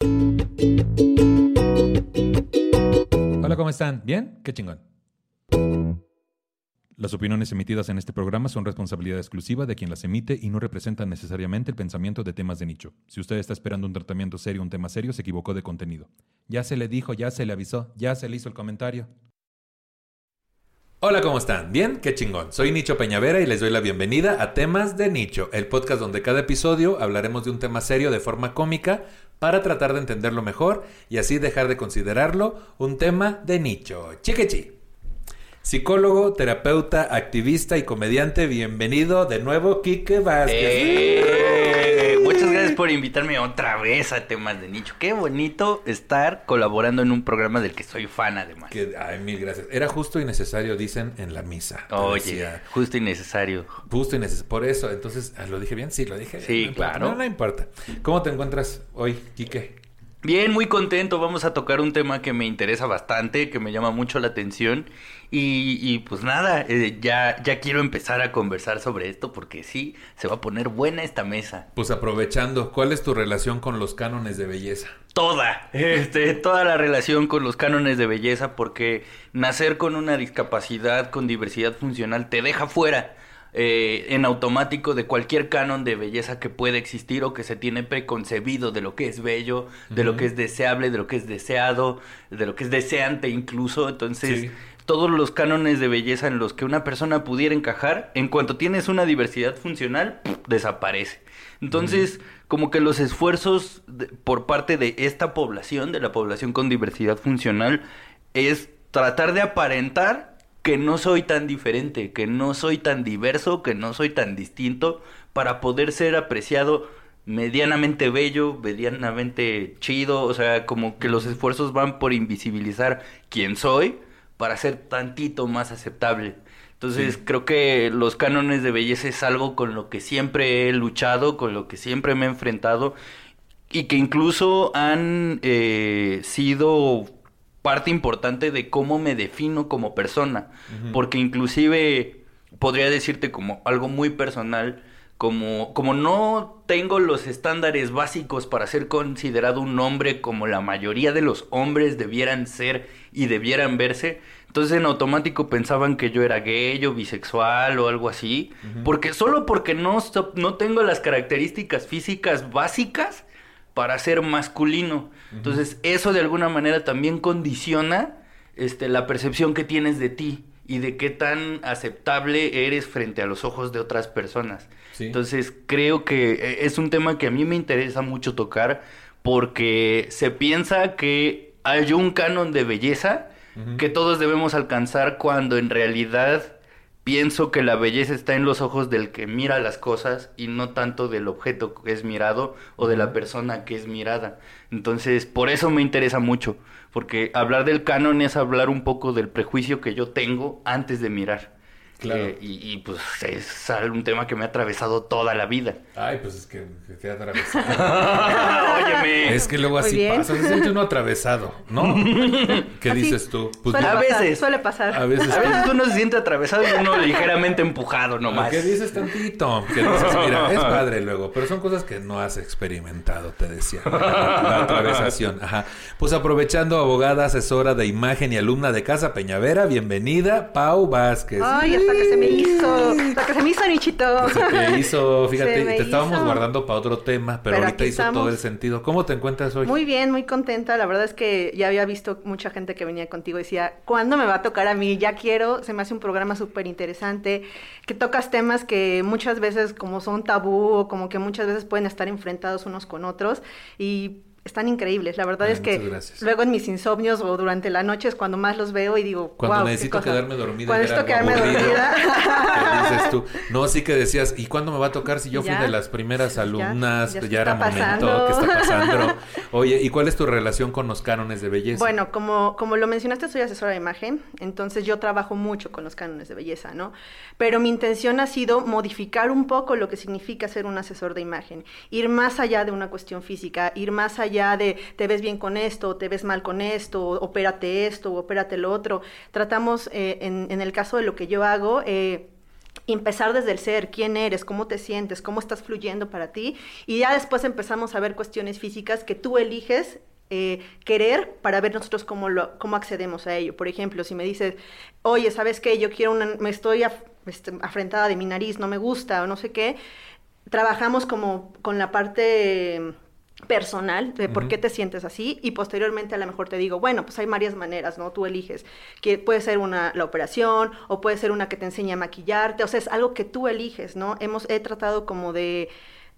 Hola, ¿cómo están? ¿Bien? Qué chingón. Las opiniones emitidas en este programa son responsabilidad exclusiva de quien las emite y no representan necesariamente el pensamiento de temas de nicho. Si usted está esperando un tratamiento serio un tema serio, se equivocó de contenido. Ya se le dijo, ya se le avisó, ya se le hizo el comentario. Hola, ¿cómo están? ¿Bien? Qué chingón. Soy Nicho Peñavera y les doy la bienvenida a Temas de Nicho, el podcast donde cada episodio hablaremos de un tema serio de forma cómica para tratar de entenderlo mejor y así dejar de considerarlo un tema de nicho. Chiquechi. Psicólogo, terapeuta, activista y comediante, bienvenido de nuevo, Kike Vázquez. Eh, por invitarme otra vez a temas de nicho. Qué bonito estar colaborando en un programa del que soy fan además. Que, ay, mil gracias. Era justo y necesario, dicen en la misa. Oye, decía. justo y necesario. Justo y necesario. Por eso, entonces, ah, ¿lo dije bien? Sí, lo dije. Sí, claro. No, no importa. ¿Cómo te encuentras hoy, Kike? Bien, muy contento. Vamos a tocar un tema que me interesa bastante, que me llama mucho la atención. Y, y pues nada, eh, ya, ya quiero empezar a conversar sobre esto porque sí, se va a poner buena esta mesa. Pues aprovechando, ¿cuál es tu relación con los cánones de belleza? toda, este, toda la relación con los cánones de belleza, porque nacer con una discapacidad, con diversidad funcional, te deja fuera eh, en automático de cualquier canon de belleza que pueda existir o que se tiene preconcebido de lo que es bello, de lo que es deseable, de lo que es deseado, de lo que es deseante incluso. Entonces, Sí. todos los cánones de belleza en los que una persona pudiera encajar, en cuanto tienes una diversidad funcional, desaparece. Entonces, como que los esfuerzos de- por parte de esta población, de la población con diversidad funcional, es tratar de aparentar que no soy tan diferente, que no soy tan diverso, que no soy tan distinto, para poder ser apreciado medianamente bello, medianamente chido, o sea, como que los esfuerzos van por invisibilizar quién soy para ser tantito más aceptable. Entonces Sí. creo que los cánones de belleza es algo con lo que siempre he luchado, con lo que siempre me he enfrentado y que incluso han eh, sido parte importante de cómo me defino como persona, porque inclusive podría decirte como algo muy personal, como, como no tengo los estándares básicos para ser considerado un hombre como la mayoría de los hombres debieran ser y debieran verse, entonces en automático pensaban que yo era gay o bisexual o algo así, porque solo porque no, no tengo las características físicas básicas para ser masculino. Entonces, eso de alguna manera también condiciona este, la percepción que tienes de ti y de qué tan aceptable eres frente a los ojos de otras personas. Sí. Entonces, creo que eh, es un tema que a mí me interesa mucho tocar porque se piensa que hay un canon de belleza que todos debemos alcanzar cuando en realidad pienso que la belleza está en los ojos del que mira las cosas y no tanto del objeto que es mirado o de la persona que es mirada. Entonces, por eso me interesa mucho, porque hablar del canon es hablar un poco del prejuicio que yo tengo antes de mirar. Claro. Eh, y, y, pues es un tema que me ha atravesado toda la vida. Ay, pues es que, que te ha atravesado. Óyeme. es que luego así pasa, se siente uno atravesado, ¿no? ¿Qué Así. dices tú? Pues Suele a veces. Suele pasar. A veces A veces uno se siente atravesado y uno ligeramente empujado nomás. ¿Qué dices tantito? Que dices, mira, es padre luego, pero son cosas que no has experimentado, te decía. La atravesación, ajá. Pues aprovechando, abogada, asesora de imagen y alumna de Casa Peñavera, bienvenida, Pau Vázquez. Ay, hasta que se me hizo. Hasta que se me hizo, Nichito. Se te hizo, fíjate, te estábamos guardando para otro tema, pero, Pero ahorita hizo todo el sentido. ¿Cómo te encuentras hoy? Muy bien, muy contenta. La verdad es que ya había visto mucha gente que venía contigo y decía, ¿cuándo me va a tocar a mí? Ya quiero. Se me hace un programa súper interesante, que tocas temas que muchas veces como son tabú o como que muchas veces pueden estar enfrentados unos con otros y están increíbles. La verdad Ay, es que gracias. luego en mis insomnios o durante la noche es cuando más los veo y digo, Cuando "Guau, qué necesito cosa". quedarme dormida. Cuando necesito quedarme aburrido, dormida. ¿Qué dices tú? No, sí que decías, ¿y cuándo me va a tocar si yo fui Ya, de las primeras ya, alumnas? ya Ya, se era está momento, pasando. ¿qué está pasando? Oye, ¿y cuál es tu relación con los cánones de belleza? Bueno, como, como lo mencionaste, soy asesora de imagen, entonces yo trabajo mucho con los cánones de belleza, ¿no? Pero mi intención ha sido modificar un poco lo que significa ser un asesor de imagen, ir más allá de una cuestión física, ir más allá de te ves bien con esto, te ves mal con esto, opérate esto, opérate lo otro. Tratamos, eh, en, en, el caso de lo que yo hago, eh, empezar desde el ser, quién eres, cómo te sientes, cómo estás fluyendo para ti, y ya después empezamos a ver cuestiones físicas que tú eliges eh, querer para ver nosotros cómo, cómo accedemos a ello. Por ejemplo, si me dices, oye, ¿sabes qué? Yo quiero una, me estoy este, afrentada de mi nariz, no me gusta o no sé qué, trabajamos como con la parte personal de por qué te sientes así y posteriormente a lo mejor te digo, bueno, pues hay varias maneras, ¿no? Tú eliges, que puede ser una la operación o puede ser una que te enseña a maquillarte, o sea, es algo que tú eliges, ¿no? Hemos he tratado como de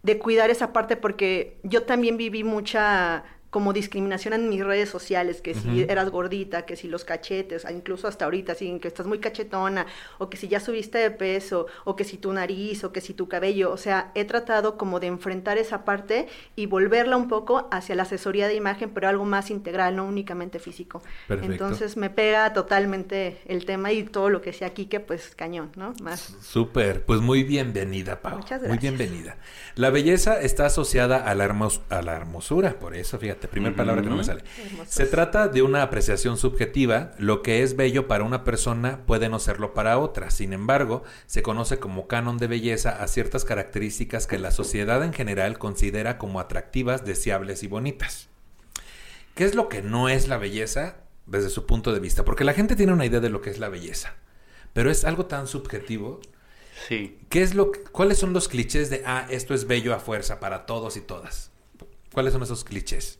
de cuidar esa parte porque yo también viví mucha como discriminación en mis redes sociales, que si eras gordita, que si los cachetes, incluso hasta ahorita, que estás muy cachetona, o que si ya subiste de peso, o que si tu nariz, o que si tu cabello, o sea, he tratado como de enfrentar esa parte y volverla un poco hacia la asesoría de imagen, pero algo más integral, no únicamente físico. Perfecto. Entonces me pega totalmente el tema y todo lo que sea aquí, que pues cañón, ¿no? Más. Súper, pues muy bienvenida, Pau. Muchas gracias. Muy bienvenida. La belleza está asociada a la, a la hermosura, por eso, fíjate primera palabra que no me sale. Se trata de una apreciación subjetiva. Lo que es bello para una persona puede no serlo para otra. Sin embargo, se conoce como canon de belleza a ciertas características que la sociedad en general considera como atractivas, deseables y bonitas. ¿Qué es lo que no es la belleza desde su punto de vista? Porque la gente tiene una idea de lo que es la belleza, pero es algo tan subjetivo. Sí. ¿Qué es lo, ¿Cuáles son los clichés de, ah, esto es bello a fuerza para todos y todas? ¿Cuáles son esos clichés?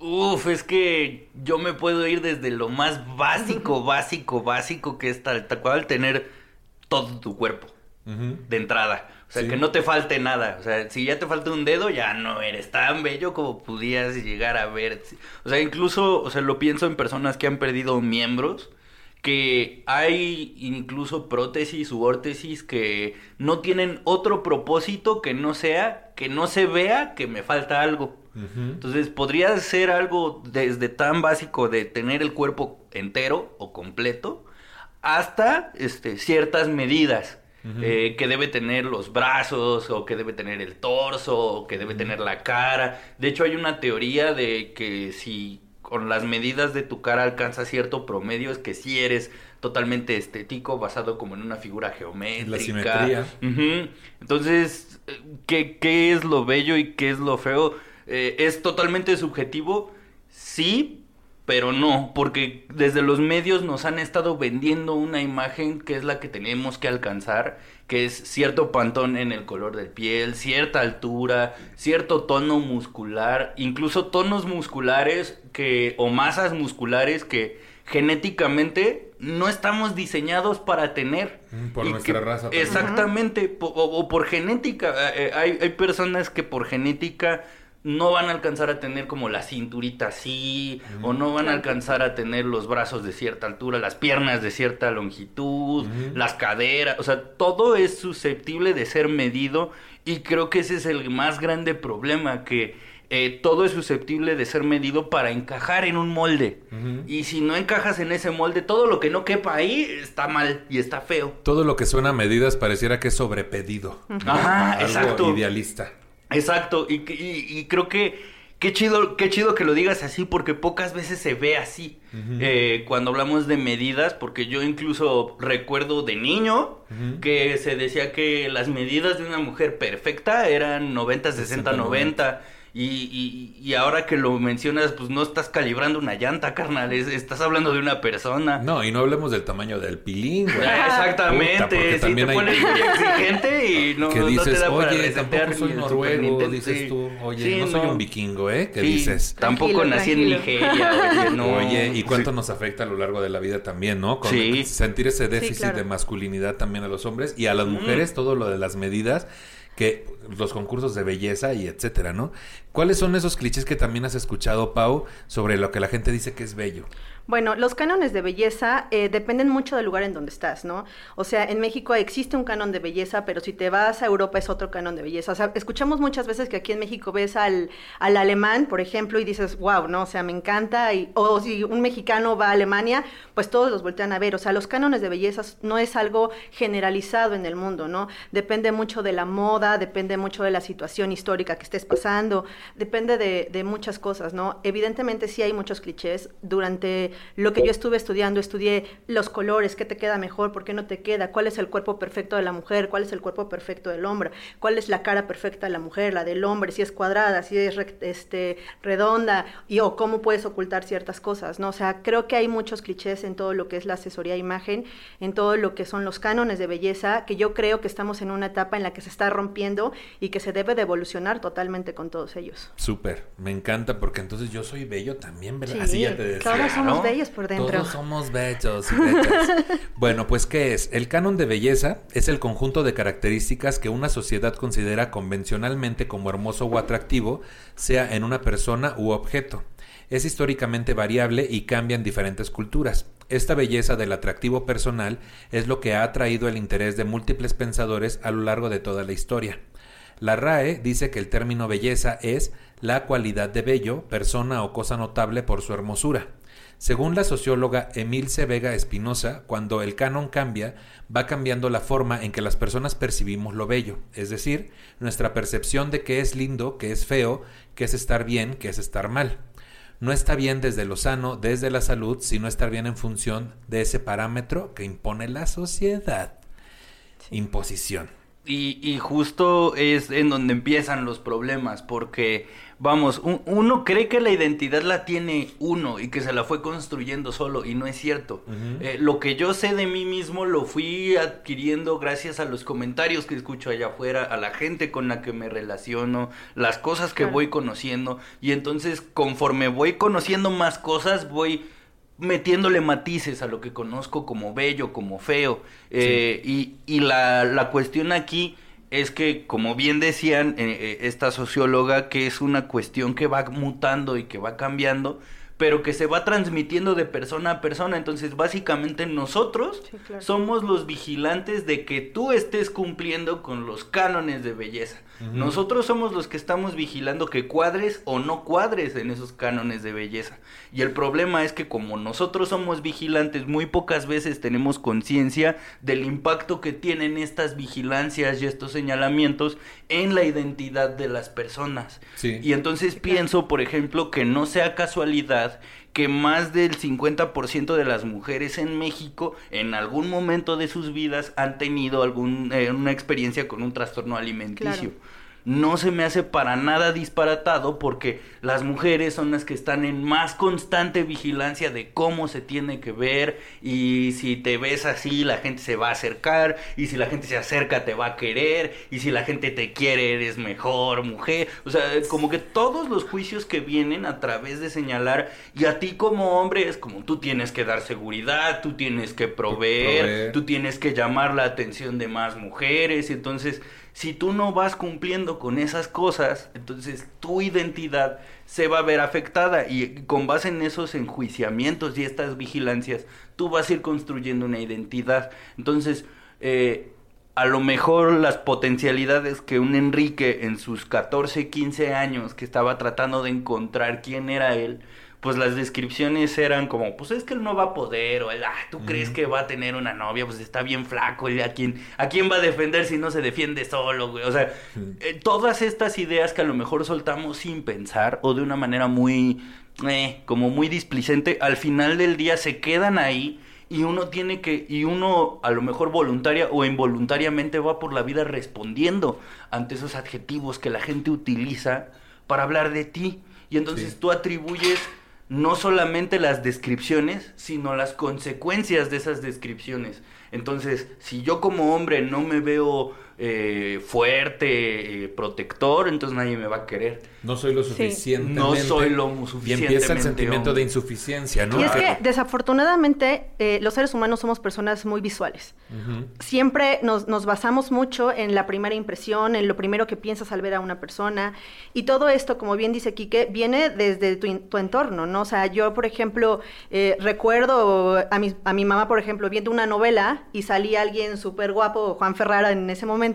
Uf, es que yo me puedo ir desde lo más básico, básico, básico que es tal, cual tener todo tu cuerpo de entrada. O sea, que no te falte nada. O sea, si ya te falta un dedo, ya no eres tan bello como pudieras llegar a ver. O sea, incluso, o sea, lo pienso en personas que han perdido miembros que hay incluso prótesis u órtesis que no tienen otro propósito que no sea que no se vea que me falta algo. Entonces podría ser algo desde tan básico de tener el cuerpo entero o completo hasta este, ciertas medidas. Eh, que debe tener los brazos o que debe tener el torso o que debe tener la cara. De hecho hay una teoría de que si con las medidas de tu cara alcanzas cierto promedio es que si eres totalmente estético basado como en una figura geométrica. La simetría. Entonces, ¿qué, ¿qué es lo bello y qué es lo feo? Eh, ¿Es totalmente subjetivo? Sí, pero no, porque desde los medios nos han estado vendiendo una imagen que es la que tenemos que alcanzar, que es cierto pantón en el color de piel, cierta altura, cierto tono muscular, incluso tonos musculares que o masas musculares que genéticamente no estamos diseñados para tener. Mm, por nuestra raza. Exactamente, o, por genética. Eh, hay, hay personas que por genética no van a alcanzar a tener como la cinturita así, o no van a alcanzar a tener los brazos de cierta altura, las piernas de cierta longitud, las caderas, o sea, todo es susceptible de ser medido y creo que ese es el más grande problema, que eh, todo es susceptible de ser medido para encajar en un molde. Y si no encajas en ese molde, todo lo que no quepa ahí está mal y está feo. Todo lo que suena a medidas pareciera que es sobrepedido. Ajá, exacto. Idealista. Exacto, y, y, creo que qué chido, qué chido que lo digas así, porque pocas veces se ve así. Eh, cuando hablamos de medidas, porque yo incluso recuerdo de niño que se decía que las medidas de una mujer perfecta eran 90, 60, 90. Y, y, ahora que lo mencionas, pues no estás calibrando una llanta, carnal, estás hablando de una persona. No, y no hablemos del tamaño del pilín, güey. Exactamente, si te pones muy exigente y no, que dices, no te da oye, tampoco soy noruego, dices tú, oye, no, soy un vikingo, ¿eh? ¿Qué dices? Tampoco nací en Nigeria, oye, no. Oye, ¿y cuánto nos afecta a lo largo de la vida también, no? Con sentir ese déficit de masculinidad también a los hombres y a las mujeres, todo lo de las medidas que los concursos de belleza y etcétera, ¿no? ¿Cuáles son esos clichés que también has escuchado, Pau, sobre lo que la gente dice que es bello? Bueno, los cánones de belleza eh, dependen mucho del lugar en donde estás, ¿no? O sea, en México existe un canon de belleza, pero si te vas a Europa es otro canon de belleza. O sea, escuchamos muchas veces que aquí en México ves al, al alemán, por ejemplo, y dices, wow, ¿no? O sea, me encanta. O si un mexicano va a Alemania, pues todos los voltean a ver. O sea, los cánones de belleza no es algo generalizado en el mundo, ¿no? Depende mucho de la moda, depende mucho de la situación histórica que estés pasando, depende de, de muchas cosas, ¿no? Evidentemente sí hay muchos clichés. Durante lo que yo estuve estudiando, estudié los colores, qué te queda mejor, por qué no te queda, cuál es el cuerpo perfecto de la mujer, cuál es el cuerpo perfecto del hombre, cuál es la cara perfecta de la mujer, la del hombre, si es cuadrada, si es este, redonda, y o cómo puedes ocultar ciertas cosas, ¿no? O sea, creo que hay muchos clichés en todo lo que es la asesoría de imagen, en todo lo que son los cánones de belleza, que yo creo que estamos en una etapa en la que se está rompiendo y que se debe de evolucionar totalmente con todos ellos. Súper, me encanta porque entonces yo soy bello también, ¿verdad? Sí, Así ya te decía. somos bellos por dentro. Todos somos bellos y bellas. bueno, pues ¿qué es? El canon de belleza es el conjunto de características que una sociedad considera convencionalmente como hermoso o atractivo, sea en una persona u objeto. Es históricamente variable y cambia en diferentes culturas. Esta belleza del atractivo personal es lo que ha atraído el interés de múltiples pensadores a lo largo de toda la historia. La RAE dice que el término belleza es la cualidad de bello, persona o cosa notable por su hermosura. Según la socióloga Emilce Vega Espinosa, cuando el canon cambia, va cambiando la forma en que las personas percibimos lo bello, es decir, nuestra percepción de qué es lindo, qué es feo, qué es estar bien, qué es estar mal. No está bien desde lo sano, desde la salud, sino estar bien en función de ese parámetro que impone la sociedad. Imposición. Y, y, justo es en donde empiezan los problemas, porque, vamos, uno cree que la identidad la tiene uno y que se la fue construyendo solo, y no es cierto. eh, lo que yo sé de mí mismo lo fui adquiriendo gracias a los comentarios que escucho allá afuera, a la gente con la que me relaciono, las cosas que Claro. voy conociendo, y entonces conforme voy conociendo más cosas, voy metiéndole matices a lo que conozco como bello, como feo. Eh, y y la, la cuestión aquí es que, como bien decían eh, eh, esta socióloga, que es una cuestión que va mutando y que va cambiando, pero que se va transmitiendo de persona a persona. Entonces, básicamente nosotros Sí, claro. somos los vigilantes de que tú estés cumpliendo con los cánones de belleza. Nosotros somos los que estamos vigilando que cuadres o no cuadres en esos cánones de belleza. Y el problema es que como nosotros somos vigilantes, muy pocas veces tenemos conciencia del impacto que tienen estas vigilancias y estos señalamientos en la identidad de las personas. Sí. Y entonces pienso, por ejemplo, que no sea casualidad que más del 50% de las mujeres en México en algún momento de sus vidas han tenido algún, eh, una experiencia con un trastorno alimenticio. No se me hace para nada disparatado porque las mujeres son las que están en más constante vigilancia de cómo se tiene que ver y si te ves así la gente se va a acercar y si la gente se acerca te va a querer y si la gente te quiere eres mejor mujer. O sea, como que todos los juicios que vienen a través de señalar y a ti como hombre es como tú tienes que dar seguridad, tú tienes que proveer, Proveer. tú tienes que llamar la atención de más mujeres y entonces si tú no vas cumpliendo con esas cosas, entonces tu identidad se va a ver afectada y con base en esos enjuiciamientos y estas vigilancias, tú vas a ir construyendo una identidad. Entonces, eh, a lo mejor las potencialidades que un Enrique en sus 14, 15 años que estaba tratando de encontrar quién era él, pues las descripciones eran como, pues es que él no va a poder, o él, ah, tú crees que va a tener una novia, pues está bien flaco, y a quién, a quién va a defender si no se defiende solo, güey. O sea, eh, todas estas ideas que a lo mejor soltamos sin pensar o de una manera muy, eh, como muy displicente, al final del día se quedan ahí y uno tiene que, y uno a lo mejor voluntaria o involuntariamente va por la vida respondiendo ante esos adjetivos que la gente utiliza para hablar de ti. Y entonces Sí. tú atribuyes no solamente las descripciones, sino las consecuencias de esas descripciones. Entonces, si yo como hombre no me veo eh, fuerte, eh, protector, entonces nadie me va a querer. No soy lo Sí. suficientemente. No soy lo Y empieza el sentimiento de insuficiencia, ¿no? Y es Ah, que desafortunadamente eh, los seres humanos somos personas muy visuales. Siempre nos, nos basamos mucho en la primera impresión, en lo primero que piensas al ver a una persona. Y todo esto, como bien dice Quique, viene desde tu, entorno, ¿no? O sea, yo, por ejemplo, eh, recuerdo a mi, a mi mamá, por ejemplo, viendo una novela y salía alguien súper guapo, Juan Ferrara en ese momento,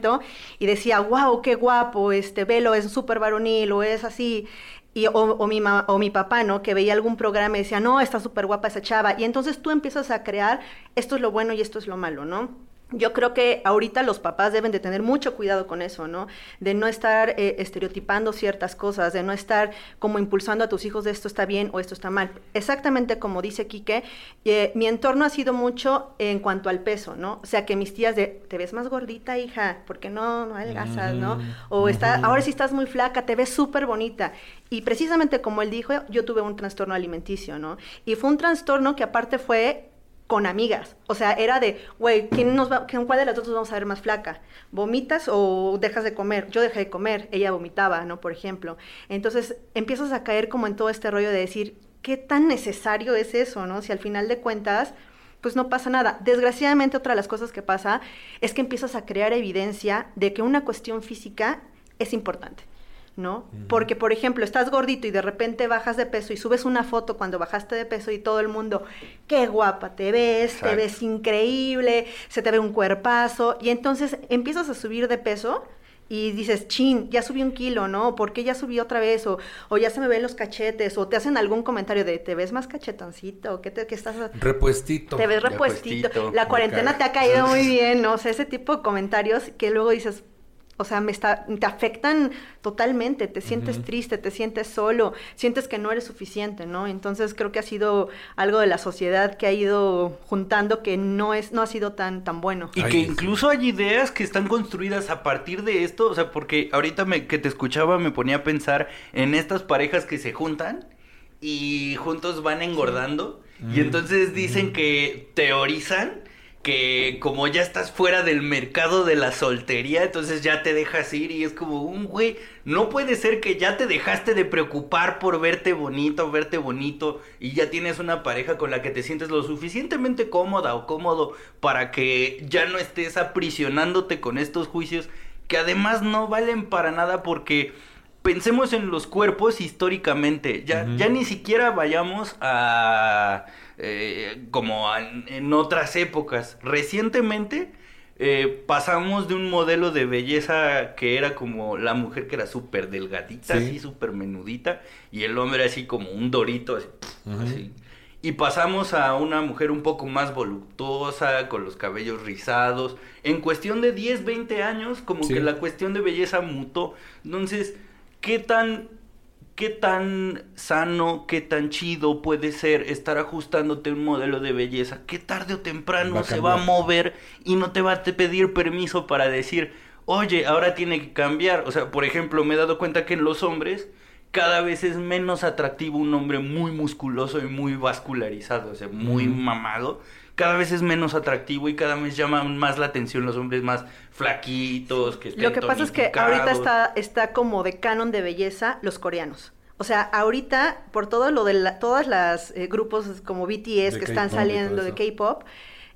y decía, wow, qué guapo, este velo es súper varonil o es así. Y, o, mi o mi papá, ¿no? Que veía algún programa y decía, no, está súper guapa esa chava. Y entonces tú empiezas a crear, esto es lo bueno y esto es lo malo, ¿no? Yo creo que ahorita los papás deben de tener mucho cuidado con eso, ¿no? De no estar eh, estereotipando ciertas cosas, de no estar como impulsando a tus hijos de esto está bien o esto está mal. Exactamente como dice Quique, eh, mi entorno ha sido mucho en cuanto al peso, ¿no? O sea, que mis tías de, te ves más gordita, hija, ¿por qué no, no adelgazas, no? O está, ahora sí estás muy flaca, te ves súper bonita. Y precisamente como él dijo, yo tuve un trastorno alimenticio, ¿no? Y fue un trastorno que aparte fue con amigas. O sea, era de, güey, ¿quién nos va, ¿cuál de las dos nos vamos a ver más flaca? ¿Vomitas o dejas de comer? Yo dejé de comer, ella vomitaba, ¿no? Por ejemplo. Entonces empiezas a caer como en todo este rollo de decir, ¿qué tan necesario es eso, no? Si al final de cuentas, pues no pasa nada. Desgraciadamente, otra de las cosas que pasa es que empiezas a crear evidencia de que una cuestión física es importante. ¿No? Porque, por ejemplo, estás gordito y de repente bajas de peso y subes una foto cuando bajaste de peso y todo el mundo, qué guapa te ves, Exacto. te ves increíble, se te ve un cuerpazo, y entonces empiezas a subir de peso y dices, chin, ya subí un kilo, ¿no? ¿Por qué ya subí otra vez? O, o ya se me ven los cachetes, o te hacen algún comentario de, ¿te ves más cachetoncito? ¿Qué, te, qué estás Repuestito. te ves repuestito. puestito, La cuarentena te ha caído muy bien, ¿no? O sea, ese tipo de comentarios que luego dices, o sea, me está, te afectan totalmente, te sientes triste, te sientes solo, sientes que no eres suficiente, ¿no? Entonces creo que ha sido algo de la sociedad que ha ido juntando que no es, no ha sido tan, tan bueno. Y Ay, que sí. incluso hay ideas que están construidas a partir de esto, o sea, porque ahorita me, que te escuchaba me ponía a pensar en estas parejas que se juntan y juntos van engordando y Mm. entonces dicen que teorizan que como ya estás fuera del mercado de la soltería, entonces ya te dejas ir y es como un güey, no puede ser que ya te dejaste de preocupar por verte bonito, verte bonito y ya tienes una pareja con la que te sientes lo suficientemente cómoda o cómodo para que ya no estés aprisionándote con estos juicios que además no valen para nada porque pensemos en los cuerpos históricamente, ya, ya ni siquiera vayamos a eh, como en otras épocas. Recientemente eh, pasamos de un modelo de belleza que era como la mujer que era súper delgadita, Sí. así súper menudita, y el hombre así como un dorito, así. Y pasamos a una mujer un poco más voluptuosa, con los cabellos rizados. En cuestión de 10, 20 años, como Sí. que la cuestión de belleza mutó. Entonces, ¿qué tan, qué tan sano, qué tan chido puede ser estar ajustándote a un modelo de belleza? Que tarde o temprano Va se va a mover y no te va a pedir permiso para decir, oye, ahora tiene que cambiar. O sea, por ejemplo, me he dado cuenta que en los hombres cada vez es menos atractivo un hombre muy musculoso y muy vascularizado, o sea, muy mamado. Cada vez es menos atractivo y cada vez llaman más la atención los hombres más flaquitos, que estén Lo que pasa es que ahorita está, está como de canon de belleza los coreanos. O sea, ahorita, por todo lo de la, todas las eh, grupos como BTS De que están saliendo de. K-pop,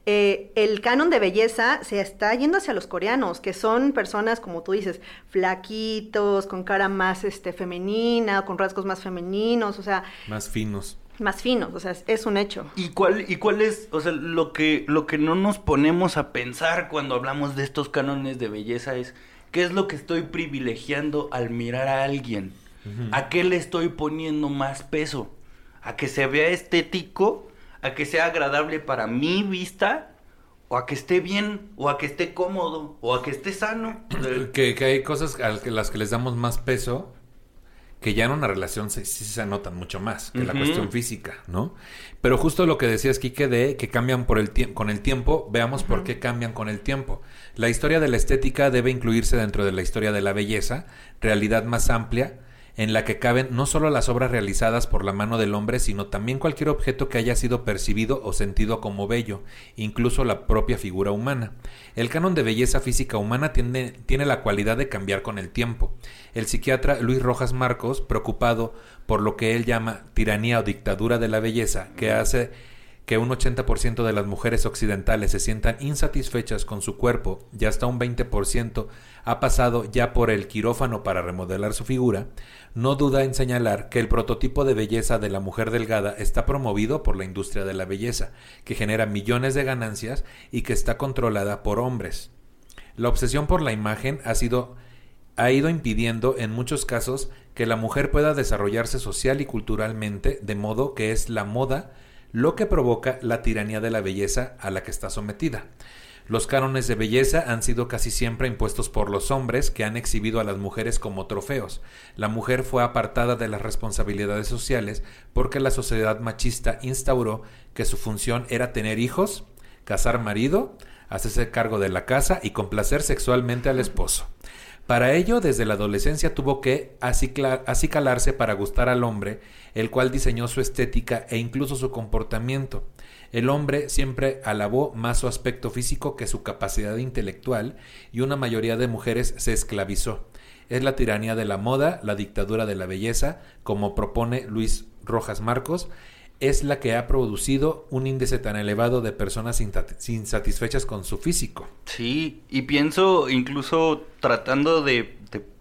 eh, el canon de belleza se está yendo hacia los coreanos, que son personas, como tú dices, flaquitos, con cara más este, femenina, con rasgos más femeninos, o sea, Más finos. Más finos, o sea, es, un hecho. ¿Y cuál, ¿Y cuál es, o sea, lo que, lo que no nos ponemos a pensar cuando hablamos de estos cánones de belleza es qué es lo que estoy privilegiando al mirar a alguien? ¿A qué le estoy poniendo más peso? ¿A que se vea estético? ¿A que sea agradable para mi vista? ¿O a que esté bien? ¿O a que esté cómodo? ¿O a que esté sano? Que, que hay cosas a las que les damos más peso que ya en una relación se- sí se anotan mucho más que la cuestión física, ¿no? Pero justo lo que decías, Quique, de que cambian por el con el tiempo, veamos por qué cambian con el tiempo. La historia de la estética debe incluirse dentro de la historia de la belleza, realidad más amplia, en la que caben no solo las obras realizadas por la mano del hombre, sino también cualquier objeto que haya sido percibido o sentido como bello, incluso la propia figura humana. El canon de belleza física humana tiene, tiene la cualidad de cambiar con el tiempo. El psiquiatra Luis Rojas Marcos, preocupado por lo que él llama tiranía o dictadura de la belleza, que hace que un 80% de las mujeres occidentales se sientan insatisfechas con su cuerpo y hasta un 20% ha pasado ya por el quirófano para remodelar su figura, no duda en señalar que el prototipo de belleza de la mujer delgada está promovido por la industria de la belleza, que genera millones de ganancias y que está controlada por hombres. La obsesión por la imagen ha sido ha ido impidiendo en muchos casos que la mujer pueda desarrollarse social y culturalmente, de modo que es la moda lo que provoca la tiranía de la belleza a la que está sometida. Los cánones de belleza han sido casi siempre impuestos por los hombres que han exhibido a las mujeres como trofeos. La mujer fue apartada de las responsabilidades sociales porque la sociedad machista instauró que su función era tener hijos, casar marido, hacerse cargo de la casa y complacer sexualmente al esposo. Para ello, desde la adolescencia tuvo que acicalarse para gustar al hombre, el cual diseñó su estética e incluso su comportamiento. El hombre siempre alabó más su aspecto físico que su capacidad intelectual y una mayoría de mujeres se esclavizó. Es la tiranía de la moda, la dictadura de la belleza, como propone Luis Rojas Marcos, es la que ha producido un índice tan elevado de personas insatisfechas con su físico. Sí, y pienso incluso tratando de,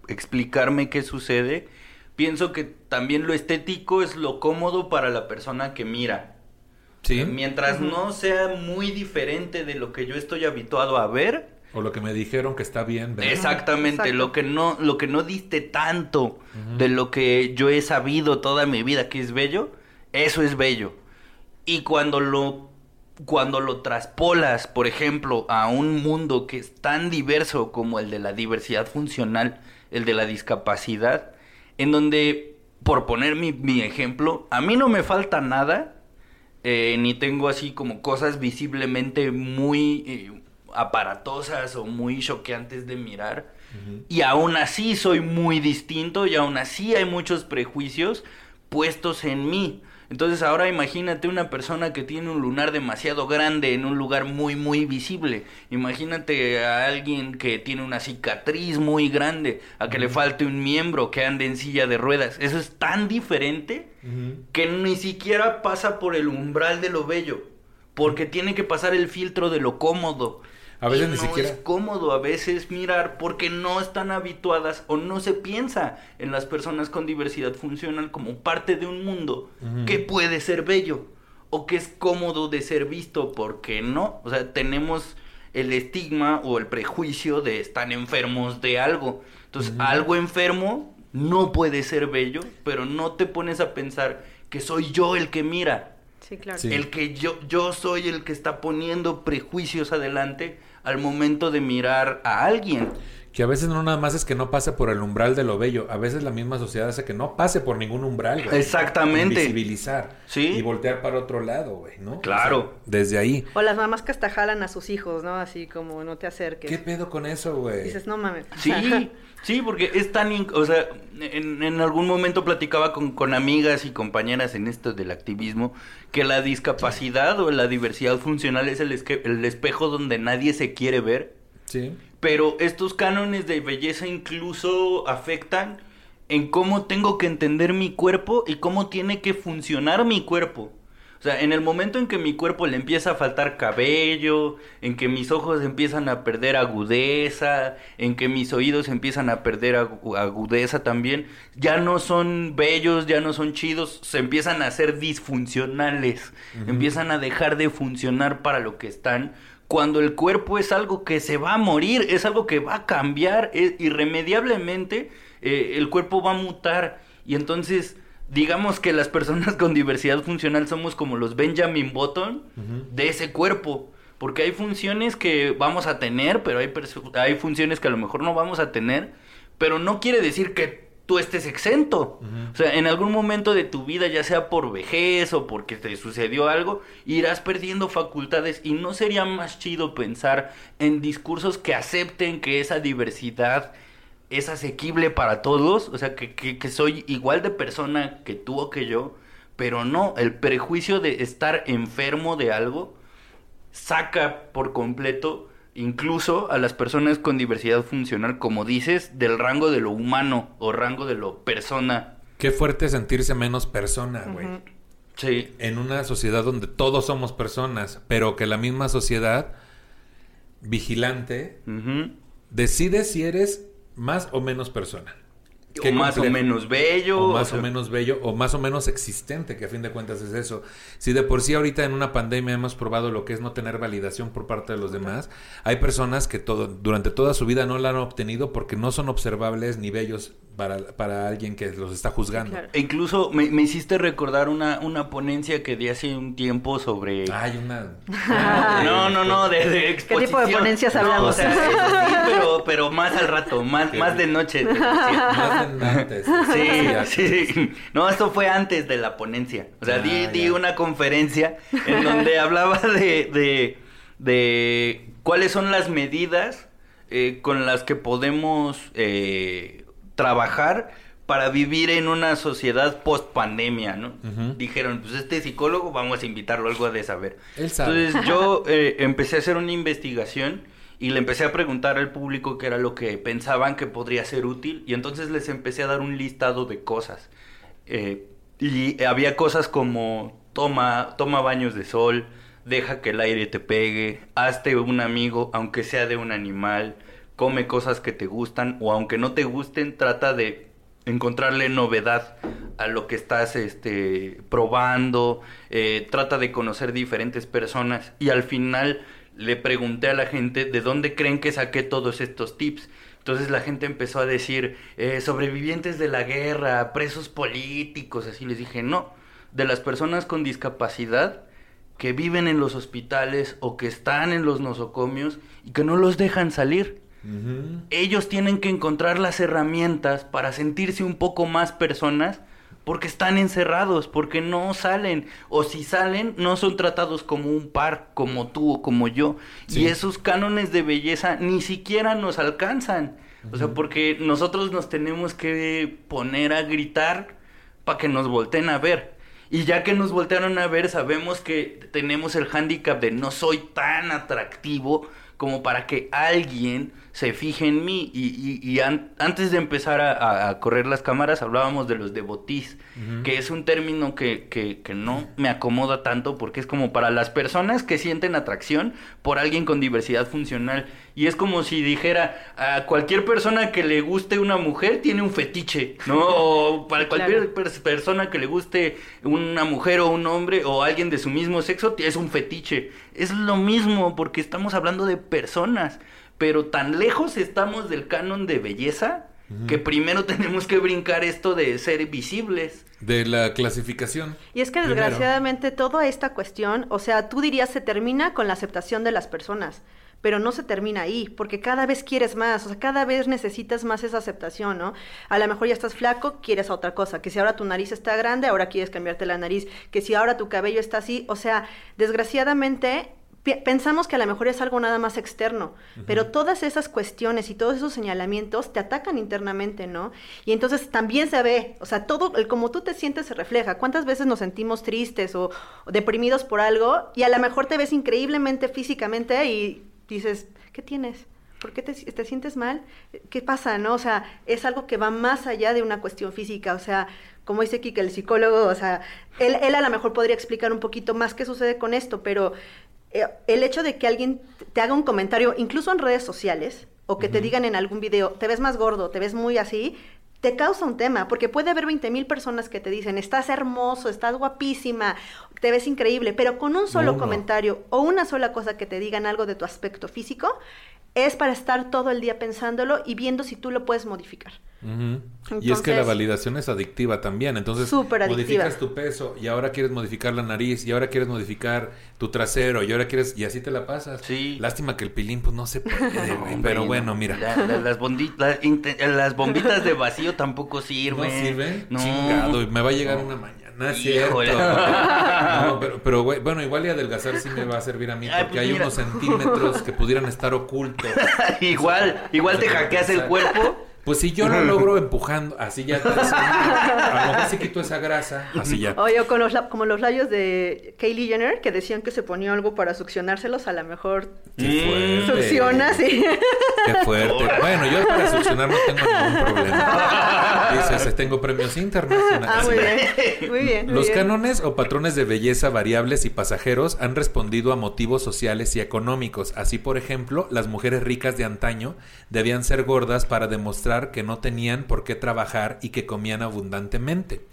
explicarme qué sucede, pienso que también lo estético es lo cómodo para la persona que mira. Sí. Mientras no sea muy diferente de lo que yo estoy habituado a ver, o lo que me dijeron que está bien. Exactamente, lo que no lo que no diste tanto de lo que yo he sabido toda mi vida que es bello, eso es bello. Y cuando lo, cuando lo traspolas, por ejemplo, a un mundo que es tan diverso como el de la diversidad funcional, el de la discapacidad, en donde, por poner mi, ejemplo, a mí no me falta nada, eh, ni tengo así como cosas visiblemente muy eh, aparatosas o muy choqueantes de mirar. Y aún así soy muy distinto y aún así hay muchos prejuicios puestos en mí. Entonces ahora imagínate una persona que tiene un lunar demasiado grande en un lugar muy muy visible. Imagínate a alguien que tiene una cicatriz muy grande, a que le falte un miembro, que ande en silla de ruedas. Eso es tan diferente que ni siquiera pasa por el umbral de lo bello, porque tiene que pasar el filtro de lo cómodo. A veces ni siquiera. es cómodo a veces mirar porque no están habituadas o no se piensa en las personas con diversidad funcional como parte de un mundo que puede ser bello o que es cómodo de ser visto porque no. O sea, tenemos el estigma o el prejuicio de estar enfermos de algo. Entonces, algo enfermo no puede ser bello, pero no te pones a pensar que soy yo el que mira. Sí, claro. El que yo, yo soy el que está poniendo prejuicios adelante al momento de mirar a alguien. Que a veces no nada más es que no pase por el umbral de lo bello, a veces la misma sociedad hace que no pase por ningún umbral, güey. Exactamente. Invisibilizar. Sí. Y voltear para otro lado, güey, ¿no? Claro. desde ahí. O las mamás que hasta jalan a sus hijos, ¿no? Así como no te acerques. ¿Qué pedo con eso, güey? Dices, no mames. Sí, sí, porque es tan... O sea, en, en, algún momento platicaba con, con amigas y compañeras en esto del activismo que la discapacidad o la diversidad funcional es el, el espejo donde nadie se quiere ver. Sí. Pero estos cánones de belleza incluso afectan en cómo tengo que entender mi cuerpo y cómo tiene que funcionar mi cuerpo. Sea, en el momento en que mi cuerpo le empieza a faltar cabello, en que mis ojos empiezan a perder agudeza, en que mis oídos empiezan a perder agudeza también, ya no son bellos, ya no son chidos, se empiezan a ser disfuncionales, empiezan a dejar de funcionar para lo que están, cuando el cuerpo es algo que se va a morir, es algo que va a cambiar irremediablemente, eh, el cuerpo va a mutar. Y entonces digamos que las personas con diversidad funcional somos como los Benjamin Button de ese cuerpo. Porque hay funciones que vamos a tener, pero hay, hay funciones que a lo mejor no vamos a tener. Pero no quiere decir que tú estés exento. O sea, en algún momento de tu vida, ya sea por vejez o porque te sucedió algo, irás perdiendo facultades y no sería más chido pensar en discursos que acepten que esa diversidad es asequible para todos, o sea, que, que, que soy igual de persona que tú o que yo, pero no, el prejuicio de estar enfermo de algo saca por completo incluso a las personas con diversidad funcional, como dices, del rango de lo humano o rango de lo persona. Qué fuerte sentirse menos persona, güey. Sí. En una sociedad donde todos somos personas, pero que la misma sociedad vigilante decide si eres más o menos persona. Qué O más o menos bello. o más sea, o menos bello o más o menos existente, que a fin de cuentas es eso. Si de por sí ahorita en una pandemia hemos probado lo que es no tener validación por parte de los demás, hay personas que todo, durante toda su vida no la han obtenido porque no son observables ni bellos para, para alguien que los está juzgando. Claro. E incluso me, me hiciste recordar una, una ponencia que di hace un tiempo sobre... Hay una... No, no, no, de, de exposición. tipo de ponencias No, hablamos? o sea, eso sí, pero, pero más al rato, más, Qué más de noche. Más de antes. Sí, sí, sí. No, esto fue antes de la ponencia. O sea, di, Ah, di una conferencia en donde hablaba de, de, de cuáles son las medidas eh, con las que podemos eh, trabajar para vivir en una sociedad post pandemia, ¿no? Dijeron, pues este psicólogo vamos a invitarlo algo de saber. Él sabe. Entonces yo eh, empecé a hacer una investigación y le empecé a preguntar al público qué era lo que pensaban que podría ser útil y entonces les empecé a dar un listado de cosas. Eh, y había cosas como toma, toma baños de sol, deja que el aire te pegue, hazte un amigo aunque sea de un animal, come cosas que te gustan o aunque no te gusten, trata de encontrarle novedad a lo que estás este, probando, eh, trata de conocer diferentes personas y al final le pregunté a la gente de dónde creen que saqué todos estos tips. Entonces la gente empezó a decir eh, sobrevivientes de la guerra, presos políticos, así les dije, no, de las personas con discapacidad que viven en los hospitales o que están en los nosocomios y que no los dejan salir Ellos tienen que encontrar las herramientas para sentirse un poco más personas porque están encerrados, porque no salen, o si salen, no son tratados como un par, como tú o como yo, Sí. y esos cánones de belleza ni siquiera nos alcanzan, o sea, porque nosotros nos tenemos que poner a gritar para que nos volteen a ver. Y ya que nos voltearon a ver, sabemos que tenemos el hándicap de no soy tan atractivo como para que alguien se fije en mí. Y, y- y an- antes de empezar a, correr las cámaras hablábamos de los devotis, Ujú. que es un término que, que- que no me acomoda tanto porque es como para las personas que sienten atracción por alguien con diversidad funcional. Y es como si dijera a cualquier persona que le guste una mujer tiene un fetiche, ¿no? O para cualquier Claro. persona que le guste una mujer o un hombre o alguien de su mismo sexo es un fetiche. Es lo mismo porque estamos hablando de personas, pero tan lejos estamos del canon de belleza que primero tenemos que brincar esto de ser visibles. De la clasificación. Y es que Primero. desgraciadamente toda esta cuestión, o sea, tú dirías se termina con la aceptación de las personas, pero no se termina ahí, porque cada vez quieres más, o sea, cada vez necesitas más esa aceptación, ¿no? A lo mejor ya estás flaco, quieres otra cosa, que si ahora tu nariz está grande, ahora quieres cambiarte la nariz, que si ahora tu cabello está así, o sea, desgraciadamente pensamos que a lo mejor es algo nada más externo, pero todas esas cuestiones y todos esos señalamientos te atacan internamente, ¿no? Y entonces también se ve, o sea, todo el como tú te sientes se refleja. ¿Cuántas veces nos sentimos tristes o, o deprimidos por algo y a lo mejor te ves increíblemente físicamente y dices, ¿qué tienes? ¿Por qué te, te sientes mal? ¿Qué pasa, no? O sea, es algo que va más allá de una cuestión física, o sea, como dice Kike, el psicólogo, o sea, él, él a lo mejor podría explicar un poquito más qué sucede con esto, pero eh, el hecho de que alguien te haga un comentario, incluso en redes sociales, o que te digan en algún video, te ves más gordo, te ves muy así, te causa un tema, porque puede haber 20 mil personas que te dicen, estás hermoso, estás guapísima, te ves increíble, pero con un solo comentario o una sola cosa que te digan algo de tu aspecto físico, es para estar todo el día pensándolo y viendo si tú lo puedes modificar. Y es que la validación es adictiva también. Entonces, adictiva. modificas tu peso y ahora quieres modificar la nariz y ahora quieres modificar tu trasero y ahora quieres... Y así te la pasas. Sí. Lástima que el pilín pues no se puede, güey, Hombre, Pero no. bueno, mira. La- la- las, bondi- la- inte- las bombitas de vacío tampoco sirven. ¿No sirve? No. Chingado, y me va a llegar una mañana, es cierto. No, pero, pero bueno, igual y adelgazar sí me va a servir a mí, Ay, porque pues hay mira. unos centímetros que pudieran estar ocultos. igual, igual te hackeas el cuerpo Pues si yo lo logro empujando, así ya. a lo mejor sí quito esa grasa, así ya. Oye, con los, como los labios de Kylie Jenner, que decían que se ponía algo para succionárselos, a lo mejor Qué fuerte. succionas y... Qué fuerte. Bueno, yo para succionar no tengo ningún problema. Dices, tengo premios internacionales. Ah, muy bien, muy bien. muy Los bien. cánones o patrones de belleza variables y pasajeros han respondido a motivos sociales y económicos. Así, por ejemplo, las mujeres ricas de antaño debían ser gordas para demostrar que no tenían por qué trabajar y que comían abundantemente.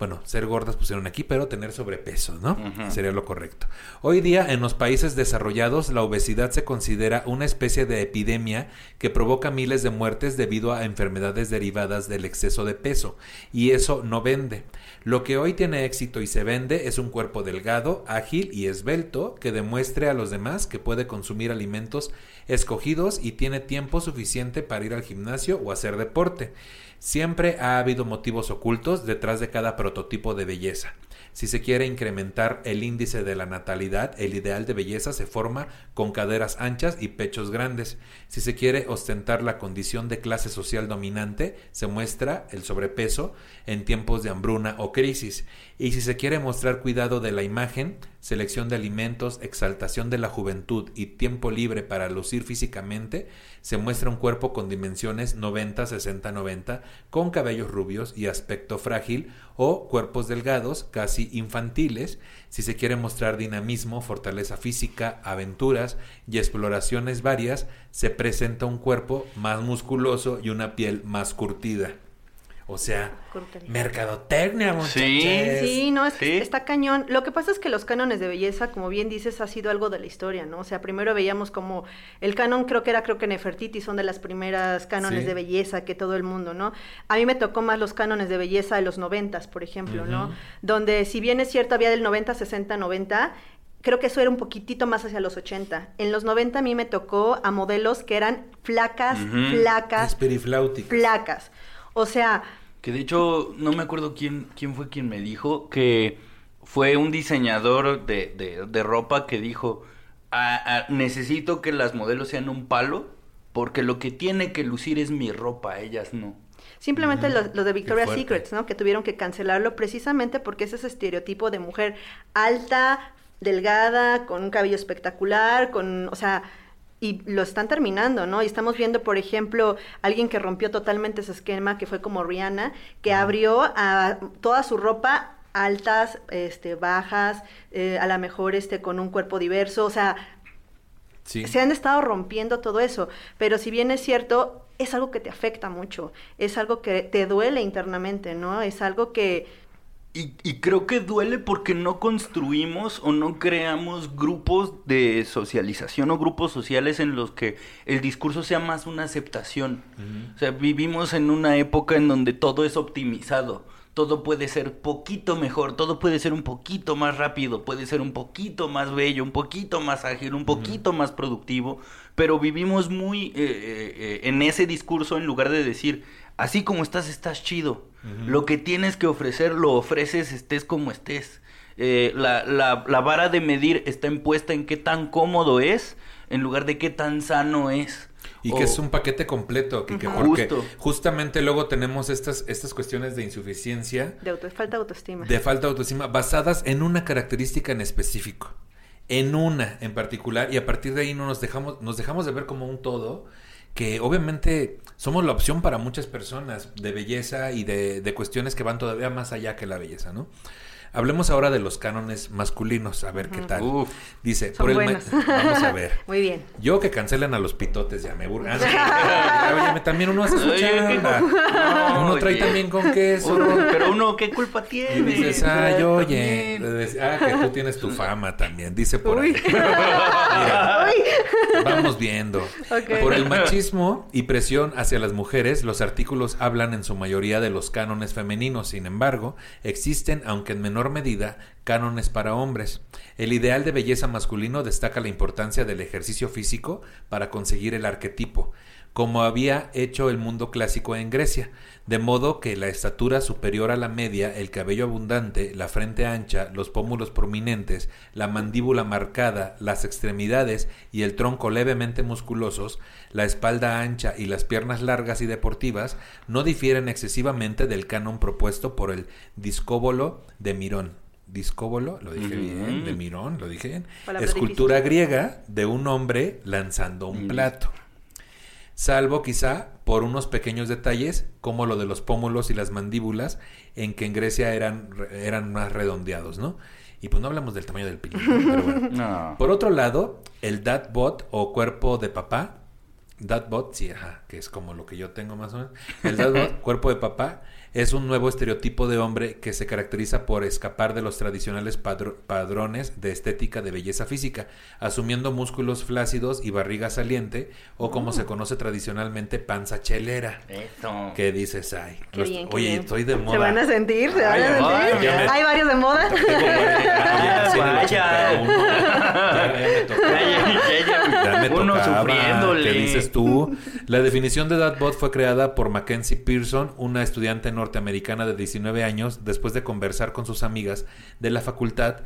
Bueno, ser gordas pusieron aquí, pero tener sobrepeso, ¿no? Sería lo correcto. Hoy día, en los países desarrollados, la obesidad se considera una especie de epidemia que provoca miles de muertes debido a enfermedades derivadas del exceso de peso. Y eso no vende. Lo que hoy tiene éxito y se vende es un cuerpo delgado, ágil y esbelto que demuestre a los demás que puede consumir alimentos escogidos y tiene tiempo suficiente para ir al gimnasio o hacer deporte. Siempre ha habido motivos ocultos detrás de cada prototipo de belleza. Si se quiere incrementar el índice de la natalidad, el ideal de belleza se forma con caderas anchas y pechos grandes. Si se quiere ostentar la condición de clase social dominante, se muestra el sobrepeso en tiempos de hambruna o crisis. Y si se quiere mostrar cuidado de la imagen, selección de alimentos, exaltación de la juventud y tiempo libre para lucir físicamente, se muestra un cuerpo con dimensiones 90, 60, 90, con cabellos rubios y aspecto frágil, o cuerpos delgados, casi infantiles, si se quiere mostrar dinamismo, fortaleza física, aventuras y exploraciones varias, se presenta un cuerpo más musculoso y una piel más curtida. O sea, mercadotecnia, muchachos. Sí. Sí, no, es que Sí. está cañón. Lo que pasa es que los cánones de belleza, como bien dices, ha sido algo de la historia, ¿no? O sea, primero veíamos como el canon, creo que era, creo que Nefertiti son de las primeras cánones Sí. de belleza que todo el mundo, ¿no? A mí me tocó más los cánones de belleza de los noventas, por ejemplo, ¿no? Donde si bien es cierto, había del 90, 60, 90, creo que eso era un poquitito más hacia los 80. En los 90 a mí me tocó a modelos que eran flacas, flacas, Espirifláuticas. flacas. O sea, Que de hecho, no me acuerdo quién, quién fue quien me dijo que fue un diseñador de, de- de ropa que dijo, "Ah, ah, necesito que las modelos sean un palo porque lo que tiene que lucir es mi ropa, ellas no. Simplemente los de Victoria's. Secrets, ¿no? Que tuvieron que cancelarlo precisamente porque es ese estereotipo de mujer alta, delgada, con un cabello espectacular, con, o sea, y lo están terminando, ¿no? Y estamos viendo, por ejemplo, alguien que rompió totalmente ese esquema, que fue como Rihanna, que abrió a toda su ropa altas, este, bajas, eh, a lo mejor este, con un cuerpo diverso, o sea, Sí. se han estado rompiendo todo eso, pero si bien es cierto, es algo que te afecta mucho, es algo que te duele internamente, ¿no? Es algo que Y, y creo que duele porque no construimos o no creamos grupos de socialización o grupos sociales en los que el discurso sea más una aceptación. O sea, vivimos en una época en donde todo es optimizado. Todo puede ser poquito mejor, todo puede ser un poquito más rápido, puede ser un poquito más bello, un poquito más ágil, un poquito más productivo, pero vivimos muy eh, eh, eh, en ese discurso en lugar de decir, así como estás, estás chido. Lo que tienes que ofrecer, lo ofreces, estés como estés. Eh, la, la, la vara de medir está impuesta en qué tan cómodo es, en lugar de qué tan sano es. Y O- que es un paquete completo, porque Justo. justamente luego tenemos estas, estas cuestiones de insuficiencia, de auto, falta de autoestima. de falta de autoestima, basadas en una característica en específico, en una en particular, y a partir de ahí no nos dejamos, nos dejamos de ver como un todo, que obviamente somos la opción para muchas personas de belleza y de, de cuestiones que van todavía más allá que la belleza, ¿no? Hablemos ahora de los cánones masculinos, a ver qué tal. Uf. Dice, Son por el ma- buenos. vamos a ver. Muy bien. Yo que cancelen a los pitotes, ya me burlan. Oye, también uno hace su Oye, ¿qué chamba. No, Uno trae también con queso. Uno- pero uno, ¿qué culpa Y tiene? dices, ay, oye. Ah, que tú tienes tu fama también. Dice por Uy. ahí. Mira, Uy. vamos viendo. Por el machismo y presión hacia las mujeres, los artículos hablan en su mayoría de los cánones femeninos. Sin embargo, existen, aunque en menor medida, cánones para hombres. El ideal de belleza masculino destaca la importancia del ejercicio físico para conseguir el arquetipo. como había hecho el mundo clásico en Grecia, de modo que la estatura superior a la media, el cabello abundante, la frente ancha, los pómulos prominentes, la mandíbula marcada, las extremidades y el tronco levemente musculosos, la espalda ancha y las piernas largas y deportivas no difieren excesivamente del canon propuesto por el discóbolo de Mirón. Discóbolo, lo dije bien, de Mirón, lo dije bien. Escultura griega de un hombre lanzando un plato salvo quizá por unos pequeños detalles como lo de los pómulos y las mandíbulas, en que en Grecia eran, eran más redondeados, ¿no? Y pues no hablamos del tamaño del ¿no? pero bueno. No. Por otro lado, el datbot o cuerpo de papá, datbot, sí, ajá, que es como lo que yo tengo más o menos. El datbot, cuerpo de papá, es un nuevo estereotipo de hombre que se caracteriza por escapar de los tradicionales padro- padrones de estética de belleza física, asumiendo músculos flácidos y barriga saliente, o como se conoce tradicionalmente, panza chelera. Eso. Que dices, ay, Qué bien, qué oye, bien. estoy de moda. Se van a sentir, se van a sentir. me- Hay varios de moda. Tengo cuarenta, Vaya. ya, ya, ya, ya me tocó. Me Uno tocaba. sufriéndole. ¿Qué dices tú? La definición de Datbot fue creada por Mackenzie Pearson, una estudiante norteamericana de 19 años, después de conversar con sus amigas de la facultad,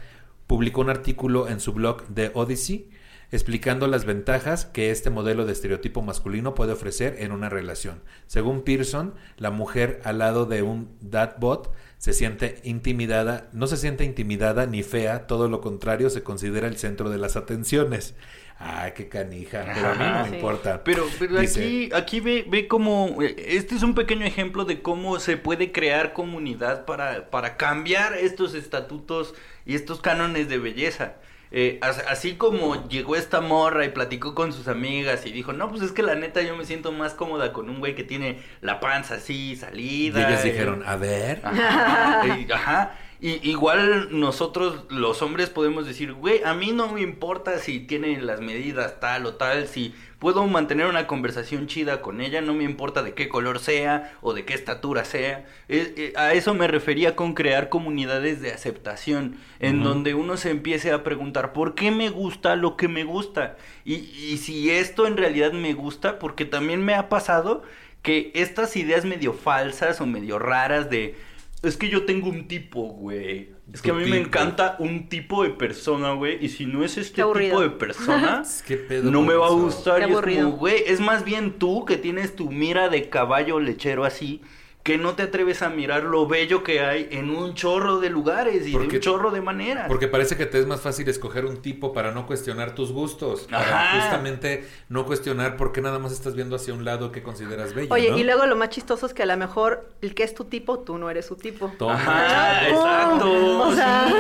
publicó un artículo en su blog The Odyssey explicando las ventajas que este modelo de estereotipo masculino puede ofrecer en una relación. Según Pearson, la mujer al lado de un Datbot se siente intimidada, no se siente intimidada ni fea, todo lo contrario, se considera el centro de las atenciones. Ay, qué canija, pero a mí no me Sí. importa. Pero, pero Dice, aquí, aquí ve, ve cómo, eh, este es un pequeño ejemplo de cómo se puede crear comunidad para, para cambiar estos estatutos y estos cánones de belleza. Eh, as- así como llegó esta morra y platicó con sus amigas y dijo, no, pues es que la neta yo me siento más cómoda con un güey que tiene la panza así Y salida. ellas eh, dijeron, a ver, Ajá, y- ajá. Y igual nosotros los hombres podemos decir, güey, a mí no me importa si tiene las medidas tal o tal, si puedo mantener una conversación chida con ella, no me importa de qué color sea o de qué estatura sea. Eh, eh, a eso me refería con crear comunidades de aceptación, en donde uno se empiece a preguntar, ¿por qué me gusta lo que me gusta? Y, y si esto en realidad me gusta, porque también me ha pasado que estas ideas medio falsas o medio raras de es que yo tengo un tipo, güey. Es que a mí me encanta un tipo de persona, güey. Y si no es este tipo de persona, ¿qué pedo no me va a gustar. Qué Y es como, güey, es más bien tú que tienes tu mira de caballo lechero así, que no te atreves a mirar lo bello que hay en un chorro de lugares y de un chorro de maneras. Porque parece que te es más fácil escoger un tipo para no cuestionar tus gustos. Para justamente no cuestionar por qué nada más estás viendo hacia un lado que consideras bello. Oye, ¿no? y luego lo más chistoso es que a lo mejor el que es tu tipo, tú no eres su tipo. Toma, Ajá, exacto. O sea,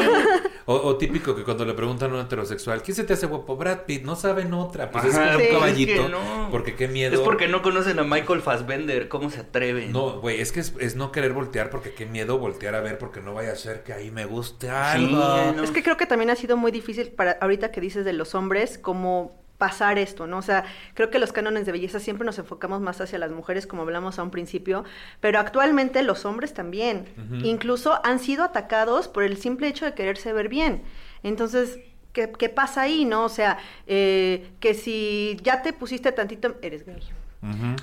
O, o típico que cuando le preguntan a un heterosexual, ¿quién se te hace guapo? Brad Pitt, no saben otra. Pues es Sí. un es caballito. que no. Porque qué miedo. Es porque no conocen a Michael Fassbender, ¿cómo se atreven? No, güey, es que es, es no querer voltear porque qué miedo voltear a ver porque no vaya a ser que ahí me guste algo. no. es que creo que también ha sido muy difícil para ahorita que dices de los hombres, como pasar esto, ¿no? O sea, creo que los cánones de belleza siempre nos enfocamos más hacia las mujeres, como hablamos a un principio, pero actualmente los hombres también, incluso han sido atacados por el simple hecho de quererse ver bien. Entonces, ¿qué, qué pasa ahí, no? O sea, eh, que si ya te pusiste tantito, eres gay.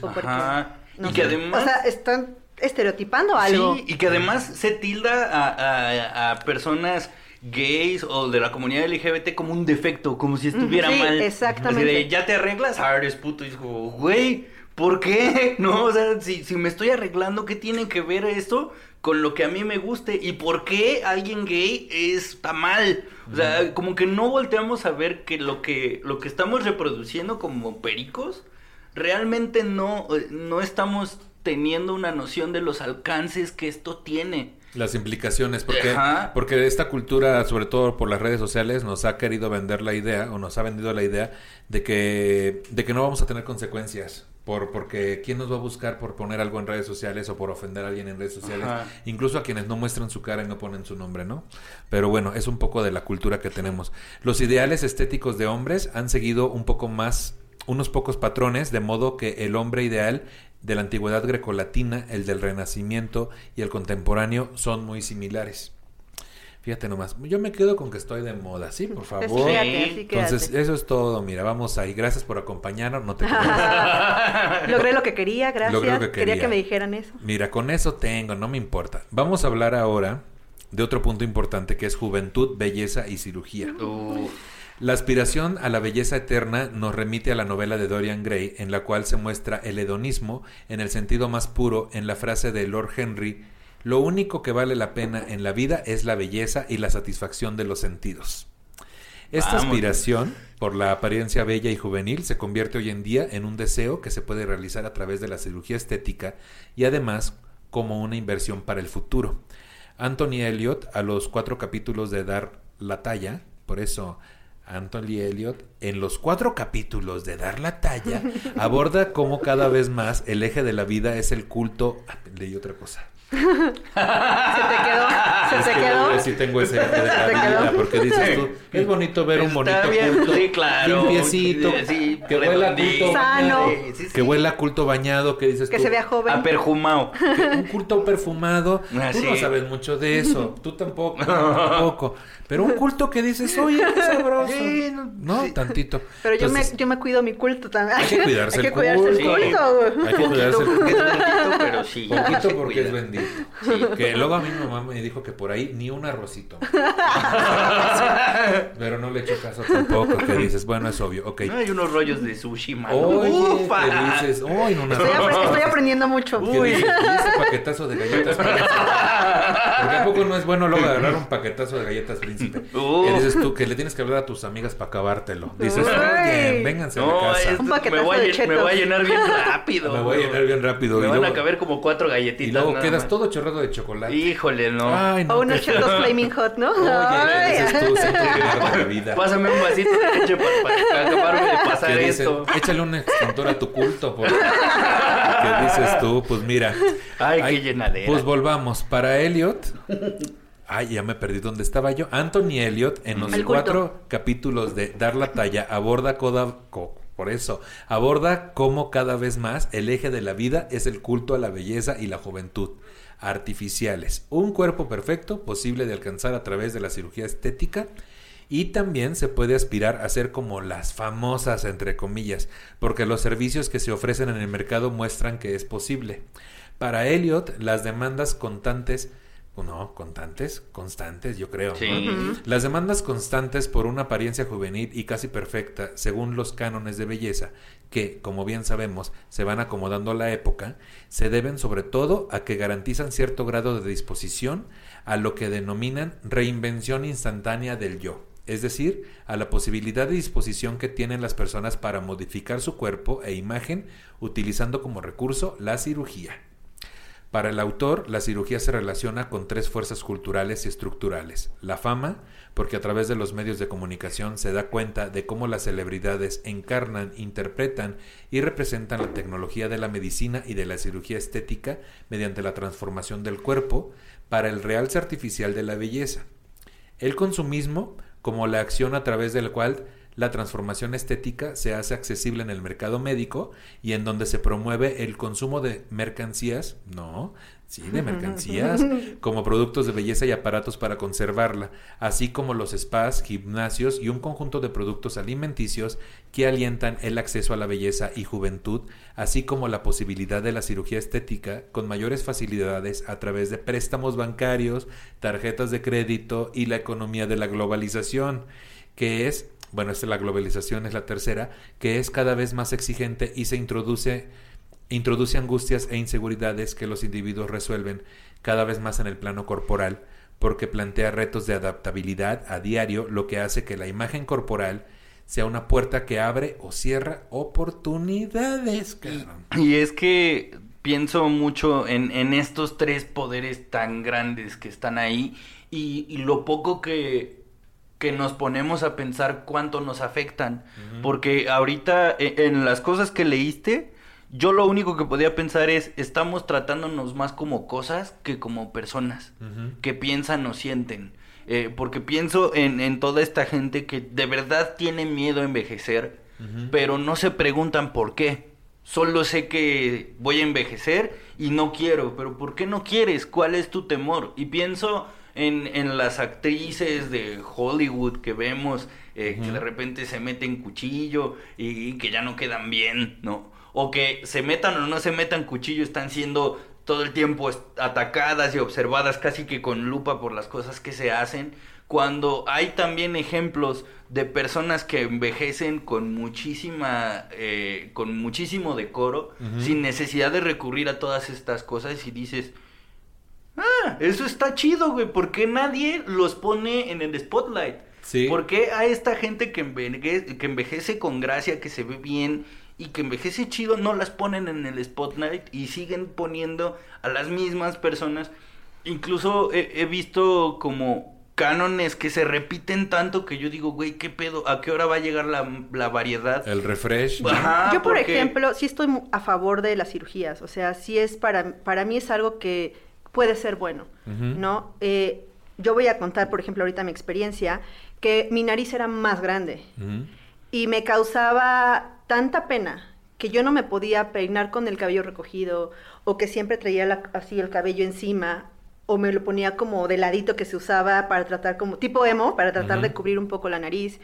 O porque- Ajá. no y que sé. además... O sea, están estereotipando algo. Sí, y que además se tilda a, a- a personas gays o de la comunidad LGBT como un defecto, como si estuviera sí, mal. exactamente. Así de, ya te arreglas, ah, eres puto. Y es como, güey, ¿por qué? No, o sea, si, si me estoy arreglando, ¿qué tiene que ver esto con lo que a mí me guste? ¿Y por qué alguien gay está mal? O sea, como que no volteamos a ver que lo que, lo que estamos reproduciendo como pericos, realmente no, eh, no estamos teniendo una noción de los alcances que esto tiene. Las implicaciones, porque, Ajá. porque esta cultura, sobre todo por las redes sociales, nos ha querido vender la idea, o nos ha vendido la idea, de que, de que no vamos a tener consecuencias. Por, porque quién nos va a buscar por poner algo en redes sociales o por ofender a alguien en redes sociales, Ajá. incluso a quienes no muestran su cara y no ponen su nombre, ¿no? Pero bueno, es un poco de la cultura que tenemos. Los ideales estéticos de hombres han seguido un poco más, unos pocos patrones, de modo que el hombre ideal de la antigüedad grecolatina, el del renacimiento y el contemporáneo son muy similares. Fíjate nomás, yo me quedo con que estoy de moda, ¿sí? Por favor. Pues Entonces, quédate. eso es todo. Mira, vamos ahí. Gracias por acompañarnos. No te Logré lo que quería, gracias. Logré lo que quería. quería. que me dijeran eso. Mira, con eso tengo, no me importa. Vamos a hablar ahora de otro punto importante que es juventud, belleza y cirugía. Uf. La aspiración a la belleza eterna nos remite a la novela de Dorian Gray, en la cual se muestra el hedonismo en el sentido más puro en la frase de Lord Henry, lo único que vale la pena en la vida es la belleza y la satisfacción de los sentidos. Esta Vamos. aspiración por la apariencia bella y juvenil se convierte hoy en día en un deseo que se puede realizar a través de la cirugía estética y además como una inversión para el futuro. Anthony Elliot, a los cuatro capítulos de Dar la Talla, por eso Anthony Elliot, en los cuatro capítulos de Dar la Talla, aborda cómo cada vez más el eje de la vida es el culto. Ah, leí otra cosa. Se te quedó, se Es te que quedó. Sí tengo ese eje de la vida, porque dices tú, es bonito ver un bonito bien, culto, sí, claro. limpiecito, Sí, que huela a culto Sano. bañado, Sí, sí, que huela a culto bañado, que dices Que tú, se vea joven. A perjumado. que un culto perfumado, Ah, tú no sabes mucho de eso, tú tampoco, tampoco, pero un culto que dices, oye, qué sabroso, Sí, no- no, sí. tantito. Pero yo, Entonces, me, yo me cuido mi culto también. Hay que cuidarse Hay que el cuidarse el culto. Hay que cuidarse el Poquito porque es culto. bendito, pero sí. Poquito porque cuida. es bendito. Que luego a mí mi mamá me dijo que por ahí ni un arrocito. Pero no le echo caso tampoco, que dices, bueno, es obvio, ok. No, hay unos rollos de sushi, mano. Oye, Ufa. dices, no, Estoy, no, apre- no". estoy aprendiendo mucho. Uy. "¿Y ese paquetazo de galletas príncipe? Porque a poco no es bueno luego agarrar un paquetazo de galletas príncipe. Uh. Que dices tú que le tienes que hablar a tus amigas para acabártelo. Dices, Uy. oye, vénganse a No, casa. Un me paquetazo voy, a, de llen- me voy a llenar bien rápido. Me voy a llenar bien rápido. Me y van luego, a caber como cuatro galletitas. y luego nada quedas más. todo chorrado de chocolate. Híjole, no. Ay, no. O unos chetos flaming hot, ¿no? Oye, Ay. dices tú, la vida. Pásame un vasito de leche para, para acabarme de pasar dicen, échale un extintor a tu culto. Porque... ¿Qué dices tú? Pues mira. Ay, qué llenadera. Pues volvamos. Para Elliot. Ay, ya me perdí dónde estaba yo. Anthony Elliot, en los cuatro capítulos de Dar la Talla, aborda coda, co- por eso, aborda cómo cada vez más el eje de la vida es el culto a la belleza y la juventud artificiales. Un cuerpo perfecto posible de alcanzar a través de la cirugía estética y también se puede aspirar a ser como las famosas, entre comillas, porque los servicios que se ofrecen en el mercado muestran que es posible. Para Elliot, las demandas constantes, no, constantes, constantes, yo creo. Las demandas constantes por una apariencia juvenil y casi perfecta, según los cánones de belleza, que, como bien sabemos, se van acomodando a la época, se deben sobre todo a que garantizan cierto grado de disposición a lo que denominan reinvención instantánea del yo, es decir, a la posibilidad de disposición que tienen las personas para modificar su cuerpo e imagen utilizando como recurso la cirugía. Para el autor, la cirugía se relaciona con tres fuerzas culturales y estructurales. La fama, porque a través de los medios de comunicación se da cuenta de cómo las celebridades encarnan, interpretan y representan la tecnología de la medicina y de la cirugía estética mediante la transformación del cuerpo para el realce artificial de la belleza. El consumismo, como la acción a través del cual la transformación estética se hace accesible en el mercado médico y en donde se promueve el consumo de mercancías, no, sí, de mercancías, como productos de belleza y aparatos para conservarla, así como los spas, gimnasios y un conjunto de productos alimenticios que alientan el acceso a la belleza y juventud, así como la posibilidad de la cirugía estética con mayores facilidades a través de préstamos bancarios, tarjetas de crédito y la economía de la globalización, que es bueno, esta la globalización es la tercera, que es cada vez más exigente y se introduce, introduce angustias e inseguridades que los individuos resuelven cada vez más en el plano corporal, porque plantea retos de adaptabilidad a diario, lo que hace que la imagen corporal sea una puerta que abre o cierra oportunidades. cabrón. Y es que pienso mucho en, en estos tres poderes tan grandes que están ahí y, y lo poco que, que nos ponemos a pensar cuánto nos afectan. Porque ahorita e- en las cosas que leíste, yo lo único que podía pensar es, estamos tratándonos más como cosas que como personas que piensan o sienten. Eh, porque pienso en, en toda esta gente que de verdad tiene miedo a envejecer, pero no se preguntan por qué. Solo sé que voy a envejecer y no quiero, pero ¿por qué no quieres? ¿Cuál es tu temor? Y pienso en, en las actrices de Hollywood que vemos eh, que de repente se meten cuchillo y, que ya no quedan bien, ¿no? O que se metan o no se metan cuchillo, están siendo todo el tiempo atacadas y observadas casi que con lupa por las cosas que se hacen, cuando hay también ejemplos de personas que envejecen con muchísima, eh, con muchísimo decoro, sin necesidad de recurrir a todas estas cosas y dices, ah, eso está chido, güey, porque nadie los pone en el spotlight? Sí. ¿Por qué a esta gente que envejece, que envejece con gracia, que se ve bien y que envejece chido, no las ponen en el spotlight y siguen poniendo a las mismas personas? Incluso he, visto como cánones que se repiten tanto que yo digo, güey, ¿qué pedo? ¿A qué hora va a llegar la, variedad? El refresh. yo, por ejemplo, sí estoy a favor de las cirugías. O sea, sí es para, para mí es algo que puede ser bueno, ¿no? Eh, yo voy a contar, por ejemplo, ahorita mi experiencia, que mi nariz era más grande y me causaba tanta pena que yo no me podía peinar con el cabello recogido o que siempre traía así el cabello encima o me lo ponía como de ladito que se usaba para tratar como tipo emo, para tratar de cubrir un poco la nariz.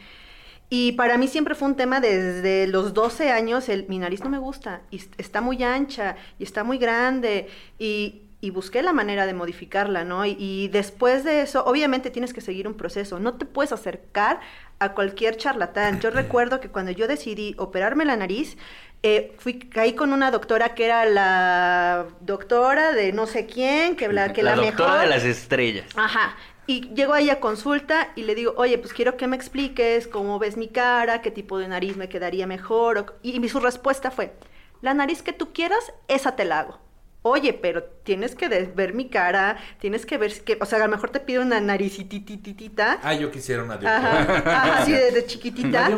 Y para mí siempre fue un tema desde los 12 años, el, mi nariz no me gusta, y está muy ancha, y está muy grande, y, y busqué la manera de modificarla, ¿no? Y, después de eso, obviamente tienes que seguir un proceso, no te puedes acercar a cualquier charlatán. Yo recuerdo que cuando yo decidí operarme la nariz, eh, fui, caí con una doctora que era la doctora de no sé quién, que la, que la, la doctora de las estrellas. Ajá. Y llego ahí a consulta y le digo, oye, pues quiero que me expliques cómo ves mi cara, qué tipo de nariz me quedaría mejor. Y su respuesta fue, la nariz que tú quieras, esa te la hago oye, pero tienes que ver mi cara, tienes que ver, que, o sea, a lo mejor te pido una naricitititita. Ah, yo quisiera una de Ajá, así de, chiquitita.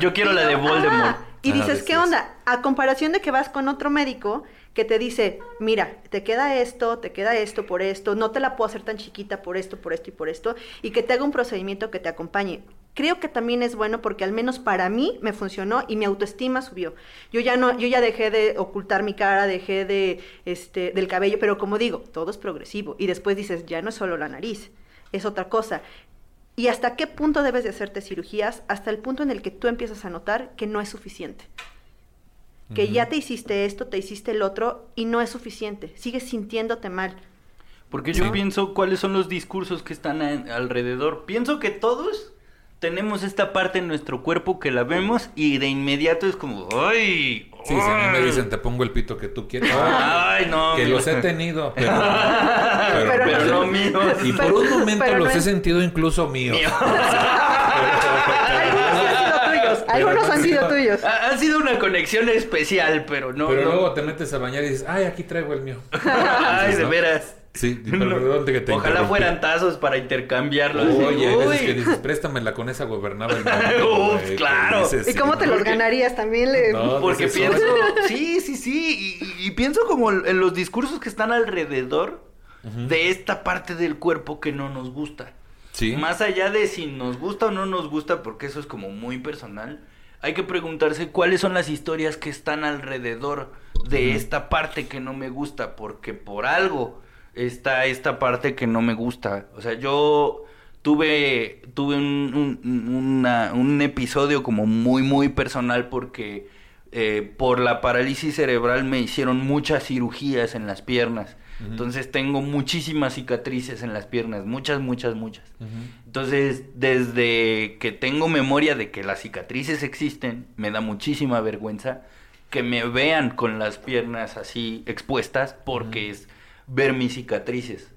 Yo quiero la de Voldemort. Y dices, ¿qué onda? A comparación de que vas con otro médico que te dice, mira, te queda esto, te queda esto por esto, no te la puedo hacer tan chiquita por esto, por esto y por esto, y que te haga un procedimiento que te acompañe creo que también es bueno porque al menos para mí me funcionó y mi autoestima subió. Yo ya no, yo ya dejé de ocultar mi cara, dejé de este del cabello, pero como digo, todo es progresivo y después dices, ya no es solo la nariz, es otra cosa. ¿Y hasta qué punto debes de hacerte cirugías? Hasta el punto en el que tú empiezas a notar que no es suficiente. Que ya te hiciste esto, te hiciste el otro y no es suficiente. Sigues sintiéndote mal. Porque yo pienso cuáles son los discursos que están alrededor. Pienso que todos tenemos esta parte en nuestro cuerpo que la vemos y de inmediato es como, ¡ay! Sí, si a mí me dicen, te pongo el pito que tú quieras. Ay, no. Que los he tenido, pero, pero, no míos. Y por un momento los he sentido incluso míos. Algunos han sido tuyos. Ha, sido una conexión especial, pero no. Pero luego te metes a bañar y dices, ay, aquí traigo el mío. ay, de veras. Sí, pero que te Ojalá fueran tazos para intercambiarlos. Oye, Uy. que dices, préstamela con esa gobernaba el mundo. claro. ¿Y cómo te los ganarías también? Le... porque pienso... Sí, sí, sí. Y, pienso como en los discursos que están alrededor de esta parte del cuerpo que no nos gusta. Sí. Más allá de si nos gusta o no nos gusta, porque eso es como muy personal, hay que preguntarse cuáles son las historias que están alrededor de esta parte que no me gusta, porque por algo está esta parte que no me gusta. O sea, yo tuve, tuve un, un, episodio como muy, muy personal porque eh, por la parálisis cerebral me hicieron muchas cirugías en las piernas. Entonces tengo muchísimas cicatrices en las piernas, muchas, muchas, muchas. Entonces, desde que tengo memoria de que las cicatrices existen, me da muchísima vergüenza que me vean con las piernas así expuestas porque es ver mis cicatrices.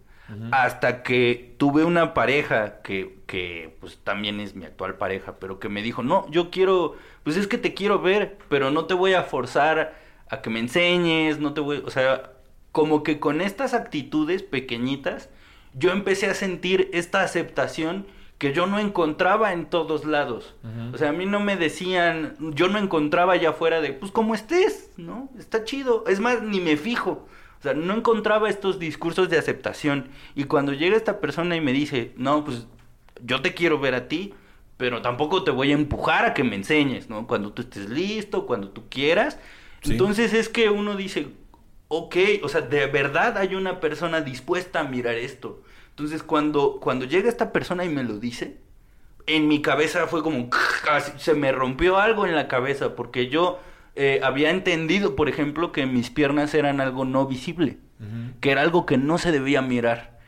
Hasta que tuve una pareja que, que, pues también es mi actual pareja, pero que me dijo, no, yo quiero, pues es que te quiero ver, pero no te voy a forzar a que me enseñes, no te voy, o sea, como que con estas actitudes pequeñitas, yo empecé a sentir esta aceptación que yo no encontraba en todos lados. O sea, a mí no me decían, yo no encontraba allá afuera de, pues como estés, ¿no? Está chido. Es más, ni me fijo. O sea, no encontraba estos discursos de aceptación. Y cuando llega esta persona y me dice, no, pues yo te quiero ver a ti, pero tampoco te voy a empujar a que me enseñes, ¿no? Cuando tú estés listo, cuando tú quieras. Entonces es que uno dice, ok, o sea, de verdad hay una persona dispuesta a mirar esto. Entonces, cuando, cuando llega esta persona y me lo dice, en mi cabeza fue como, se me rompió algo en la cabeza, porque yo eh, había entendido, por ejemplo, que mis piernas eran algo no visible, que era algo que no se debía mirar.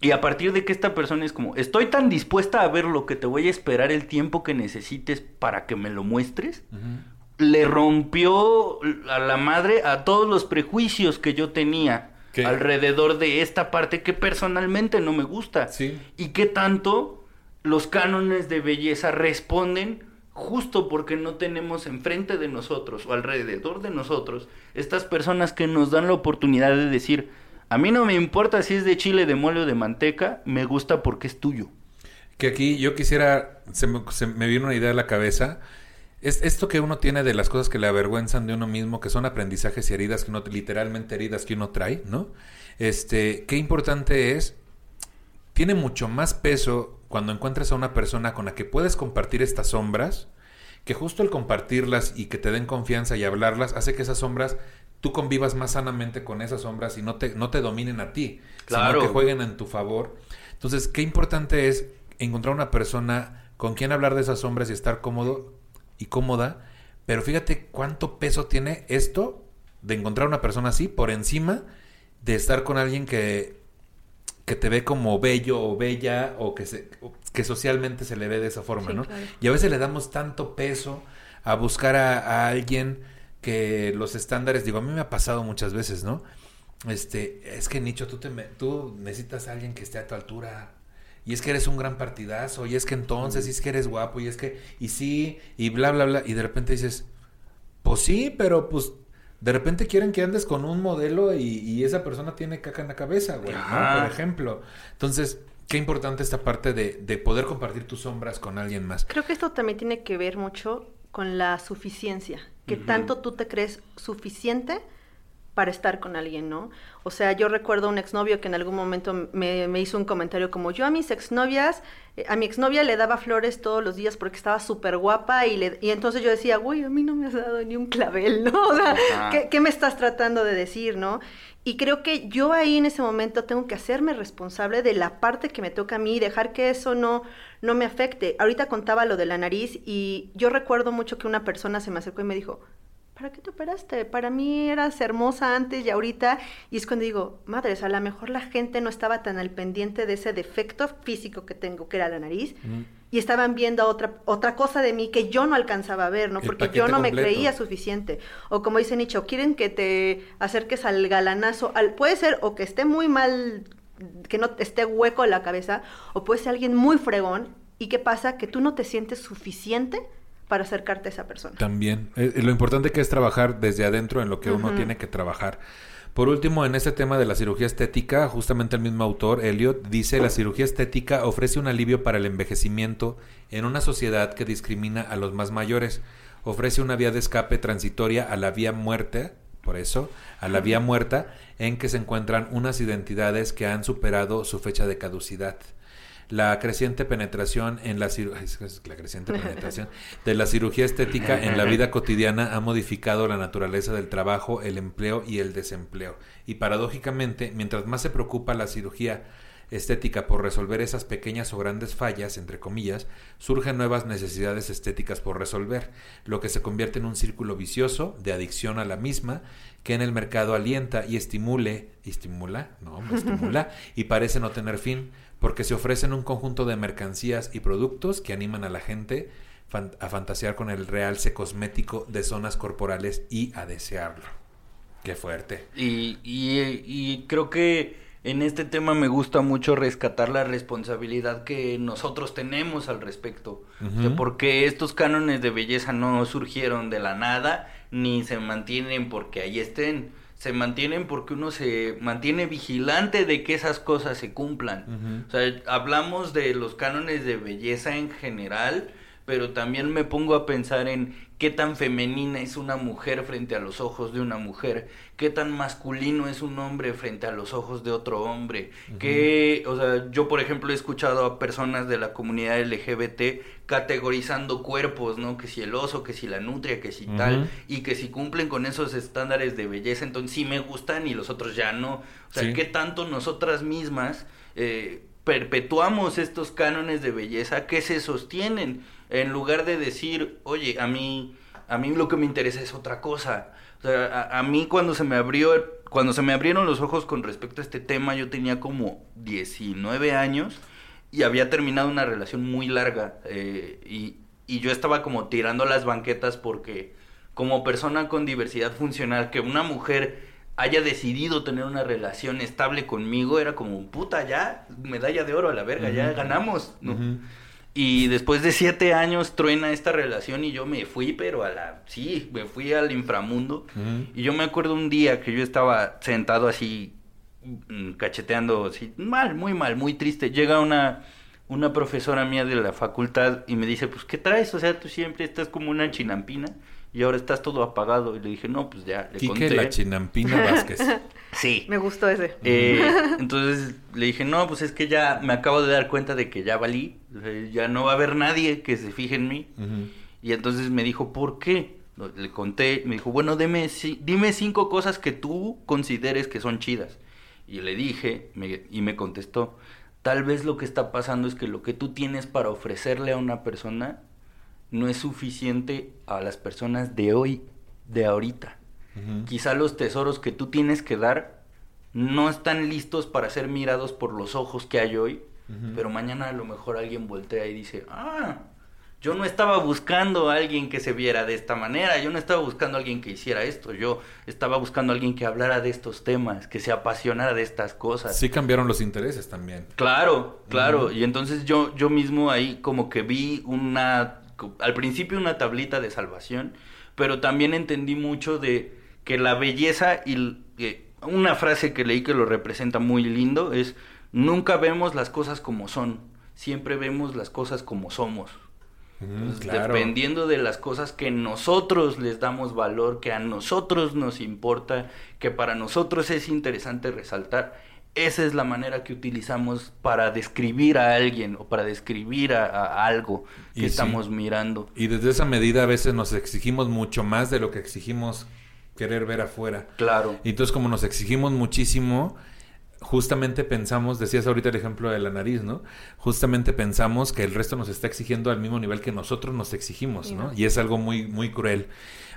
Y a partir de que esta persona es como, estoy tan dispuesta a ver lo que te voy a esperar el tiempo que necesites para que me lo muestres, le rompió a la madre a todos los prejuicios que yo tenía alrededor de esta parte que personalmente no me gusta. Sí. Y que tanto los cánones de belleza responden justo porque no tenemos enfrente de nosotros o alrededor de nosotros estas personas que nos dan la oportunidad de decir, a mí no me importa si es de chile, de mole o de manteca, me gusta porque es tuyo. Que aquí yo quisiera, se me, vino una idea a la cabeza. Es esto que uno tiene de las cosas que le avergüenzan de uno mismo, que son aprendizajes y heridas que uno, literalmente heridas que uno trae, ¿no? Este, qué importante es, tiene mucho más peso cuando encuentras a una persona con la que puedes compartir estas sombras, que justo el compartirlas y que te den confianza y hablarlas hace que esas sombras tú convivas más sanamente con esas sombras y no te, no te dominen a ti, Claro. sino que jueguen en tu favor. Entonces, qué importante es encontrar una persona con quien hablar de esas sombras y estar cómodo y cómoda, pero fíjate cuánto peso tiene esto de encontrar una persona así por encima de estar con alguien que, que te ve como bello o bella o que, se, que socialmente se le ve de esa forma, Sí, ¿no? claro. Y a veces le damos tanto peso a buscar a, a alguien que los estándares, digo, a mí me ha pasado muchas veces, ¿no? Este, es que Nicho, tú, te me- tú necesitas a alguien que esté a tu altura. Y es que eres un gran partidazo, y es que entonces, y es que eres guapo, y es que, y sí, y bla, bla, bla. Y de repente dices, pues sí, pero pues de repente quieren que andes con un modelo y, y esa persona tiene caca en la cabeza, güey, ¿no? Por ejemplo. Entonces, qué importante esta parte de, de poder compartir tus sombras con alguien más. Creo que esto también tiene que ver mucho con la suficiencia, que tanto tú te crees suficiente para estar con alguien, ¿no? O sea, yo recuerdo un exnovio que en algún momento me, me hizo un comentario como yo a mis exnovias, a mi exnovia le daba flores todos los días porque estaba súper guapa y, le, y entonces yo decía, güey, a mí no me has dado ni un clavel, ¿no? O sea. ¿qué, qué me estás tratando de decir, no? Y creo que yo ahí en ese momento tengo que hacerme responsable de la parte que me toca a mí, dejar que eso no, no me afecte. Ahorita contaba lo de la nariz y yo recuerdo mucho que una persona se me acercó y me dijo, ¿para qué te operaste? Para mí eras hermosa antes y ahorita. Y es cuando digo, madres, a lo mejor la gente no estaba tan al pendiente de ese defecto físico que tengo, que era la nariz, y estaban viendo otra, otra cosa de mí que yo no alcanzaba a ver, ¿no? El Porque yo no me creía suficiente. O como dice Nicho, quieren que te acerques al galanazo. Al, puede ser o que esté muy mal, que no esté hueco la cabeza, o puede ser alguien muy fregón. ¿Y qué pasa? Que tú no te sientes suficiente para acercarte a esa persona. También. Eh, lo importante que es trabajar desde adentro en lo que uno tiene que trabajar. Por último, en este tema de la cirugía estética, justamente el mismo autor, Elliot, dice la cirugía estética ofrece un alivio para el envejecimiento en una sociedad que discrimina a los más mayores. Ofrece una vía de escape transitoria a la vía muerte, por eso, a la vía muerta, en que se encuentran unas identidades que han superado su fecha de caducidad. La creciente penetración en la, la creciente penetración de la cirugía estética en la vida cotidiana ha modificado la naturaleza del trabajo, el empleo y el desempleo. Y paradójicamente, mientras más se preocupa la cirugía estética por resolver esas pequeñas o grandes fallas, entre comillas, surgen nuevas necesidades estéticas por resolver, lo que se convierte en un círculo vicioso de adicción a la misma que en el mercado alienta y estimule, estimula, no estimula, y parece no tener fin, porque se ofrecen un conjunto de mercancías y productos que animan a la gente a fantasear con el realce cosmético de zonas corporales y a desearlo. Qué fuerte. Y, y, y creo que en este tema me gusta mucho rescatar la responsabilidad que nosotros tenemos al respecto. O sea, Ujú. porque estos cánones de belleza no surgieron de la nada, ni se mantienen porque ahí estén. Se mantienen porque uno se mantiene vigilante de que esas cosas se cumplan. O sea, hablamos de los cánones de belleza en general, pero también me pongo a pensar en qué tan femenina es una mujer frente a los ojos de una mujer, qué tan masculino es un hombre frente a los ojos de otro hombre, que, o sea, yo por ejemplo he escuchado a personas de la comunidad LGBT categorizando cuerpos, ¿no? Que si el oso, que si la nutria, que si tal, y que si cumplen con esos estándares de belleza, entonces sí me gustan y los otros ya no. O sea, qué tanto nosotras mismas eh, perpetuamos estos cánones de belleza que se sostienen en lugar de decir, oye, a mí, a mí lo que me interesa es otra cosa. O sea, a, mí cuando se me abrió, cuando se me abrieron los ojos con respecto a este tema, yo tenía como 19 años y había terminado una relación muy larga eh, y, y yo estaba como tirando las banquetas porque como persona con diversidad funcional, que una mujer haya decidido tener una relación estable conmigo, era como, puta, ya, medalla de oro a la verga, ya ganamos, ¿no? Y después de siete años truena esta relación y yo me fui, pero a la, sí, me fui al inframundo. Y yo me acuerdo un día que yo estaba sentado así, mm, cacheteando, así, mal, muy mal, muy triste. Llega una, una profesora mía de la facultad y me dice, pues, ¿qué traes? O sea, tú siempre estás como una chinampina y ahora estás todo apagado. Y le dije, no, pues ya, le Quique la chinampina Vázquez. sí. Me gustó ese. Eh, entonces le dije, no, pues es que ya me acabo de dar cuenta de que ya valí. Ya no va a haber nadie que se fije en mí. Y entonces me dijo, ¿por qué? Le conté, me dijo, bueno, dime, dime cinco cosas que tú consideres que son chidas. Y le dije, y me contestó, tal vez lo que está pasando es que lo que tú tienes para ofrecerle a una persona no es suficiente a las personas de hoy, de ahorita. Quizá los tesoros que tú tienes que dar no están listos para ser mirados por los ojos que hay hoy, pero mañana a lo mejor alguien voltea y dice, ah, yo no estaba buscando a alguien que se viera de esta manera, yo no estaba buscando a alguien que hiciera esto, yo estaba buscando a alguien que hablara de estos temas, que se apasionara de estas cosas. Sí cambiaron los intereses también. Claro, claro, y entonces yo, yo mismo ahí como que vi una al principio una tablita de salvación, pero también entendí mucho de que la belleza y eh, una frase que leí que lo representa muy lindo es nunca vemos las cosas como son, siempre vemos las cosas como somos. Dependiendo de las cosas que nosotros les damos valor, que a nosotros nos importa, que para nosotros es interesante resaltar, esa es la manera que utilizamos para describir a alguien o para describir a, algo que estamos mirando. Y desde esa medida a veces nos exigimos mucho más de lo que exigimos querer ver afuera. Claro. Y entonces como nos exigimos muchísimo, justamente pensamos, decías ahorita el ejemplo de la nariz, ¿no? Justamente pensamos que el resto nos está exigiendo al mismo nivel que nosotros nos exigimos, ¿no? Y es algo muy, muy cruel.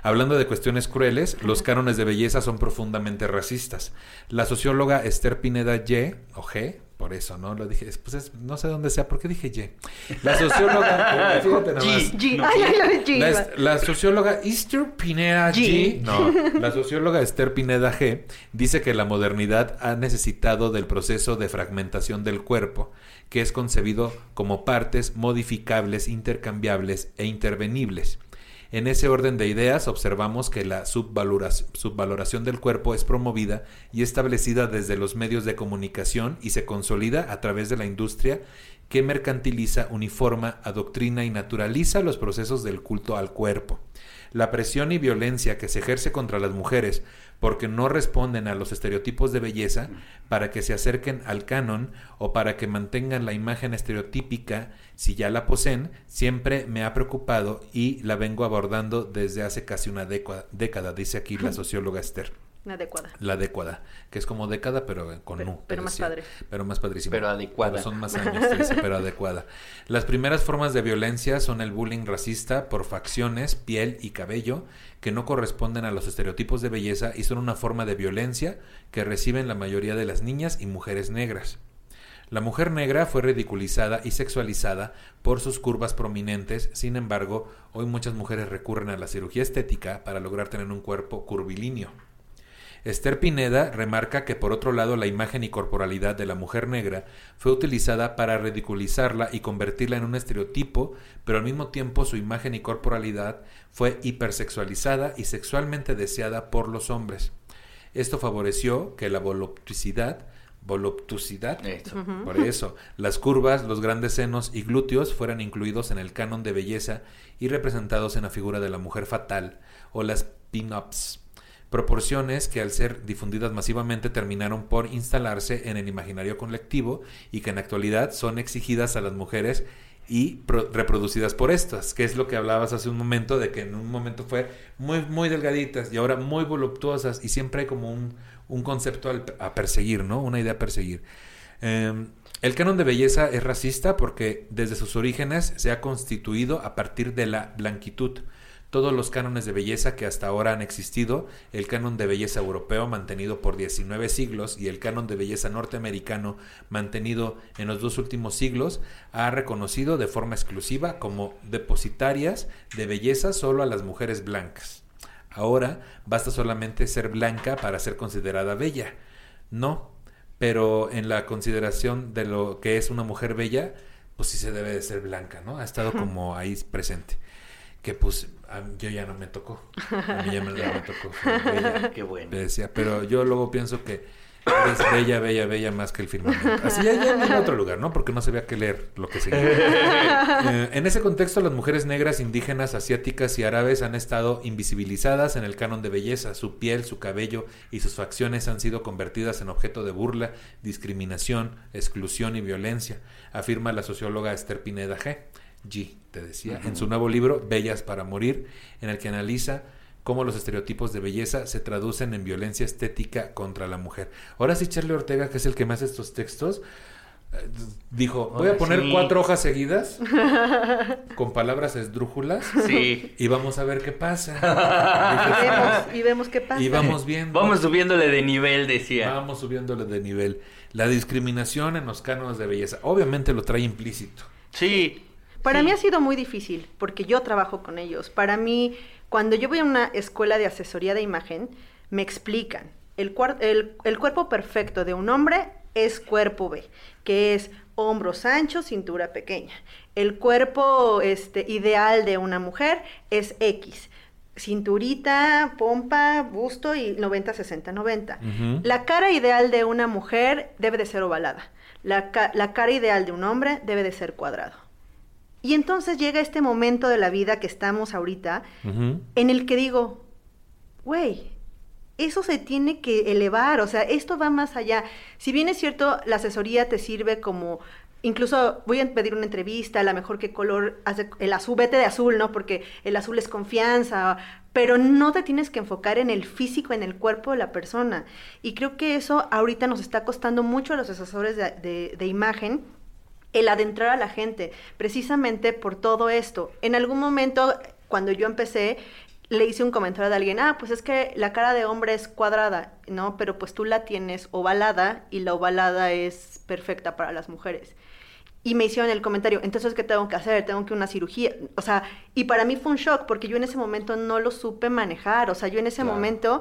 Hablando de cuestiones crueles, los cánones de belleza son profundamente racistas. La socióloga Esther Pineda Y, o G, por eso, ¿no? Lo dije, pues no sé dónde sea, ¿por qué dije Y? La socióloga, fíjate nomás. la, socióloga Esther Pineda G, no, la socióloga Esther Pineda G dice que la modernidad ha necesitado del proceso de fragmentación del cuerpo, que es concebido como partes modificables, intercambiables e intervenibles en ese orden de ideas observamos que la subvaloración del cuerpo es promovida y establecida desde los medios de comunicación y se consolida a través de la industria que mercantiliza, uniforma, adoctrina y naturaliza los procesos del culto al cuerpo. La presión y violencia que se ejerce contra las mujeres porque no responden a los estereotipos de belleza para que se acerquen al canon o para que mantengan la imagen estereotípica si ya la poseen, siempre me ha preocupado y la vengo abordando desde hace casi una década, dice aquí la socióloga Esther. La adecuada. La adecuada, que es como década, pero con pero, Pero más padre. Pero más padrísimo. Pero adecuada. son más años, pero adecuada. Las primeras formas de violencia son el bullying racista por facciones, piel y cabello, que no corresponden a los estereotipos de belleza y son una forma de violencia que reciben la mayoría de las niñas y mujeres negras. La mujer negra fue ridiculizada y sexualizada por sus curvas prominentes, sin embargo, hoy muchas mujeres recurren a la cirugía estética para lograr tener un cuerpo curvilíneo. Esther Pineda remarca que por otro lado la imagen y corporalidad de la mujer negra fue utilizada para ridiculizarla y convertirla en un estereotipo, pero al mismo tiempo su imagen y corporalidad fue hipersexualizada y sexualmente deseada por los hombres. Esto favoreció que la voluptuosidad voluptuosidad. Eso. Por eso, las curvas, los grandes senos y glúteos fueran incluidos en el canon de belleza y representados en la figura de la mujer fatal o las pin-ups. Proporciones que al ser difundidas masivamente terminaron por instalarse en el imaginario colectivo y que en la actualidad son exigidas a las mujeres y pro- reproducidas por estas, que es lo que hablabas hace un momento de que en un momento fue muy muy delgaditas y ahora muy voluptuosas y siempre hay como un, un concepto a perseguir, ¿no? Una idea a perseguir. Eh, el canon de belleza es racista porque desde sus orígenes se ha constituido a partir de la blanquitud. Todos los cánones de belleza que hasta ahora han existido, el canon de belleza europeo mantenido por 19 siglos y el canon de belleza norteamericano mantenido en los dos últimos siglos, ha reconocido de forma exclusiva como depositarias de belleza solo a las mujeres blancas. Ahora basta solamente ser blanca para ser considerada bella. No, pero en la consideración de lo que es una mujer bella, pues sí se debe de ser blanca, ¿no? Ha estado como ahí presente. Que pues a mí- yo ya no me tocó. A mí ya me, ya me tocó. bella. Qué bueno. Decía, pero yo luego pienso que eres bella, bella, bella más que el firmamento. Así ya, ya en otro lugar, ¿no? Porque no sabía qué leer lo que seguía. Eh, en ese contexto, las mujeres negras, indígenas, asiáticas y árabes han estado invisibilizadas en el canon de belleza. Su piel, su cabello y sus facciones han sido convertidas en objeto de burla, discriminación, exclusión y violencia, afirma la socióloga Esther Pineda G. G, te decía, en su nuevo libro Bellas para Morir, en el que analiza cómo los estereotipos de belleza se traducen en violencia estética contra la mujer. Ahora sí, Charlie Ortega, que es el que me hace estos textos, eh, dijo, voy a poner sí. cuatro hojas seguidas con palabras esdrújulas Sí. y vamos a ver qué pasa. Y vemos, y vemos qué pasa. y vamos viendo. Vamos subiéndole de nivel, decía. Vamos subiéndole de nivel. La discriminación en los cánones de belleza. Obviamente lo trae implícito. Sí. Para Sí. mí ha sido muy difícil, porque yo trabajo con ellos. Para mí, cuando yo voy a una escuela de asesoría de imagen, me explican, el, el, el cuerpo perfecto de un hombre es cuerpo B, que es hombros anchos, cintura pequeña. El cuerpo este, ideal de una mujer es X. Cinturita, pompa, busto y 90, 60, 90. Ujú. La cara ideal de una mujer debe de ser ovalada. La, ca- la cara ideal de un hombre debe de ser cuadrado. Y entonces llega este momento de la vida que estamos ahorita, en el que digo, güey, eso se tiene que elevar, o sea, esto va más allá. Si bien es cierto, la asesoría te sirve como, incluso voy a pedir una entrevista, a lo mejor qué color hace el azul, vete de azul, ¿no? Porque el azul es confianza, pero no te tienes que enfocar en el físico, en el cuerpo de la persona. Y creo que eso ahorita nos está costando mucho a los asesores de, de- de imagen el adentrar a la gente, precisamente por todo esto. En algún momento, cuando yo empecé, le hice un comentario de alguien, ah, pues es que la cara de hombre es cuadrada, ¿no? Pero pues tú la tienes ovalada y la ovalada es perfecta para las mujeres. Y me hicieron el comentario, entonces, ¿qué tengo que hacer? Tengo que una cirugía. O sea, y para mí fue un shock porque yo en ese momento no lo supe manejar. O sea, yo en ese Claro. momento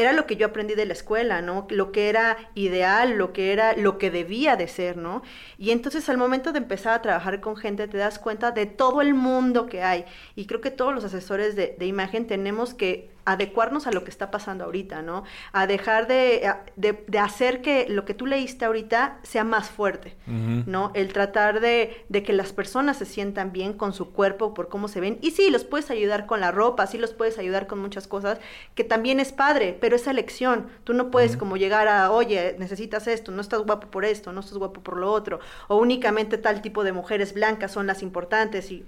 era lo que yo aprendí de la escuela, ¿no? Lo que era ideal, lo que era, lo que debía de ser, ¿no? Y entonces al momento de empezar a trabajar con gente te das cuenta de todo el mundo que hay. Y creo que todos los asesores de, de imagen tenemos que adecuarnos a lo que está pasando ahorita, ¿no? A dejar de, de, de hacer que lo que tú leíste ahorita sea más fuerte. ¿no? El tratar de, de que las personas se sientan bien con su cuerpo, por cómo se ven. Y sí, los puedes ayudar con la ropa, sí los puedes ayudar con muchas cosas, que también es padre, pero es elección. Tú no puedes como llegar a, oye, necesitas esto, no estás guapo por esto, no estás guapo por lo otro, o únicamente tal tipo de mujeres blancas son las importantes y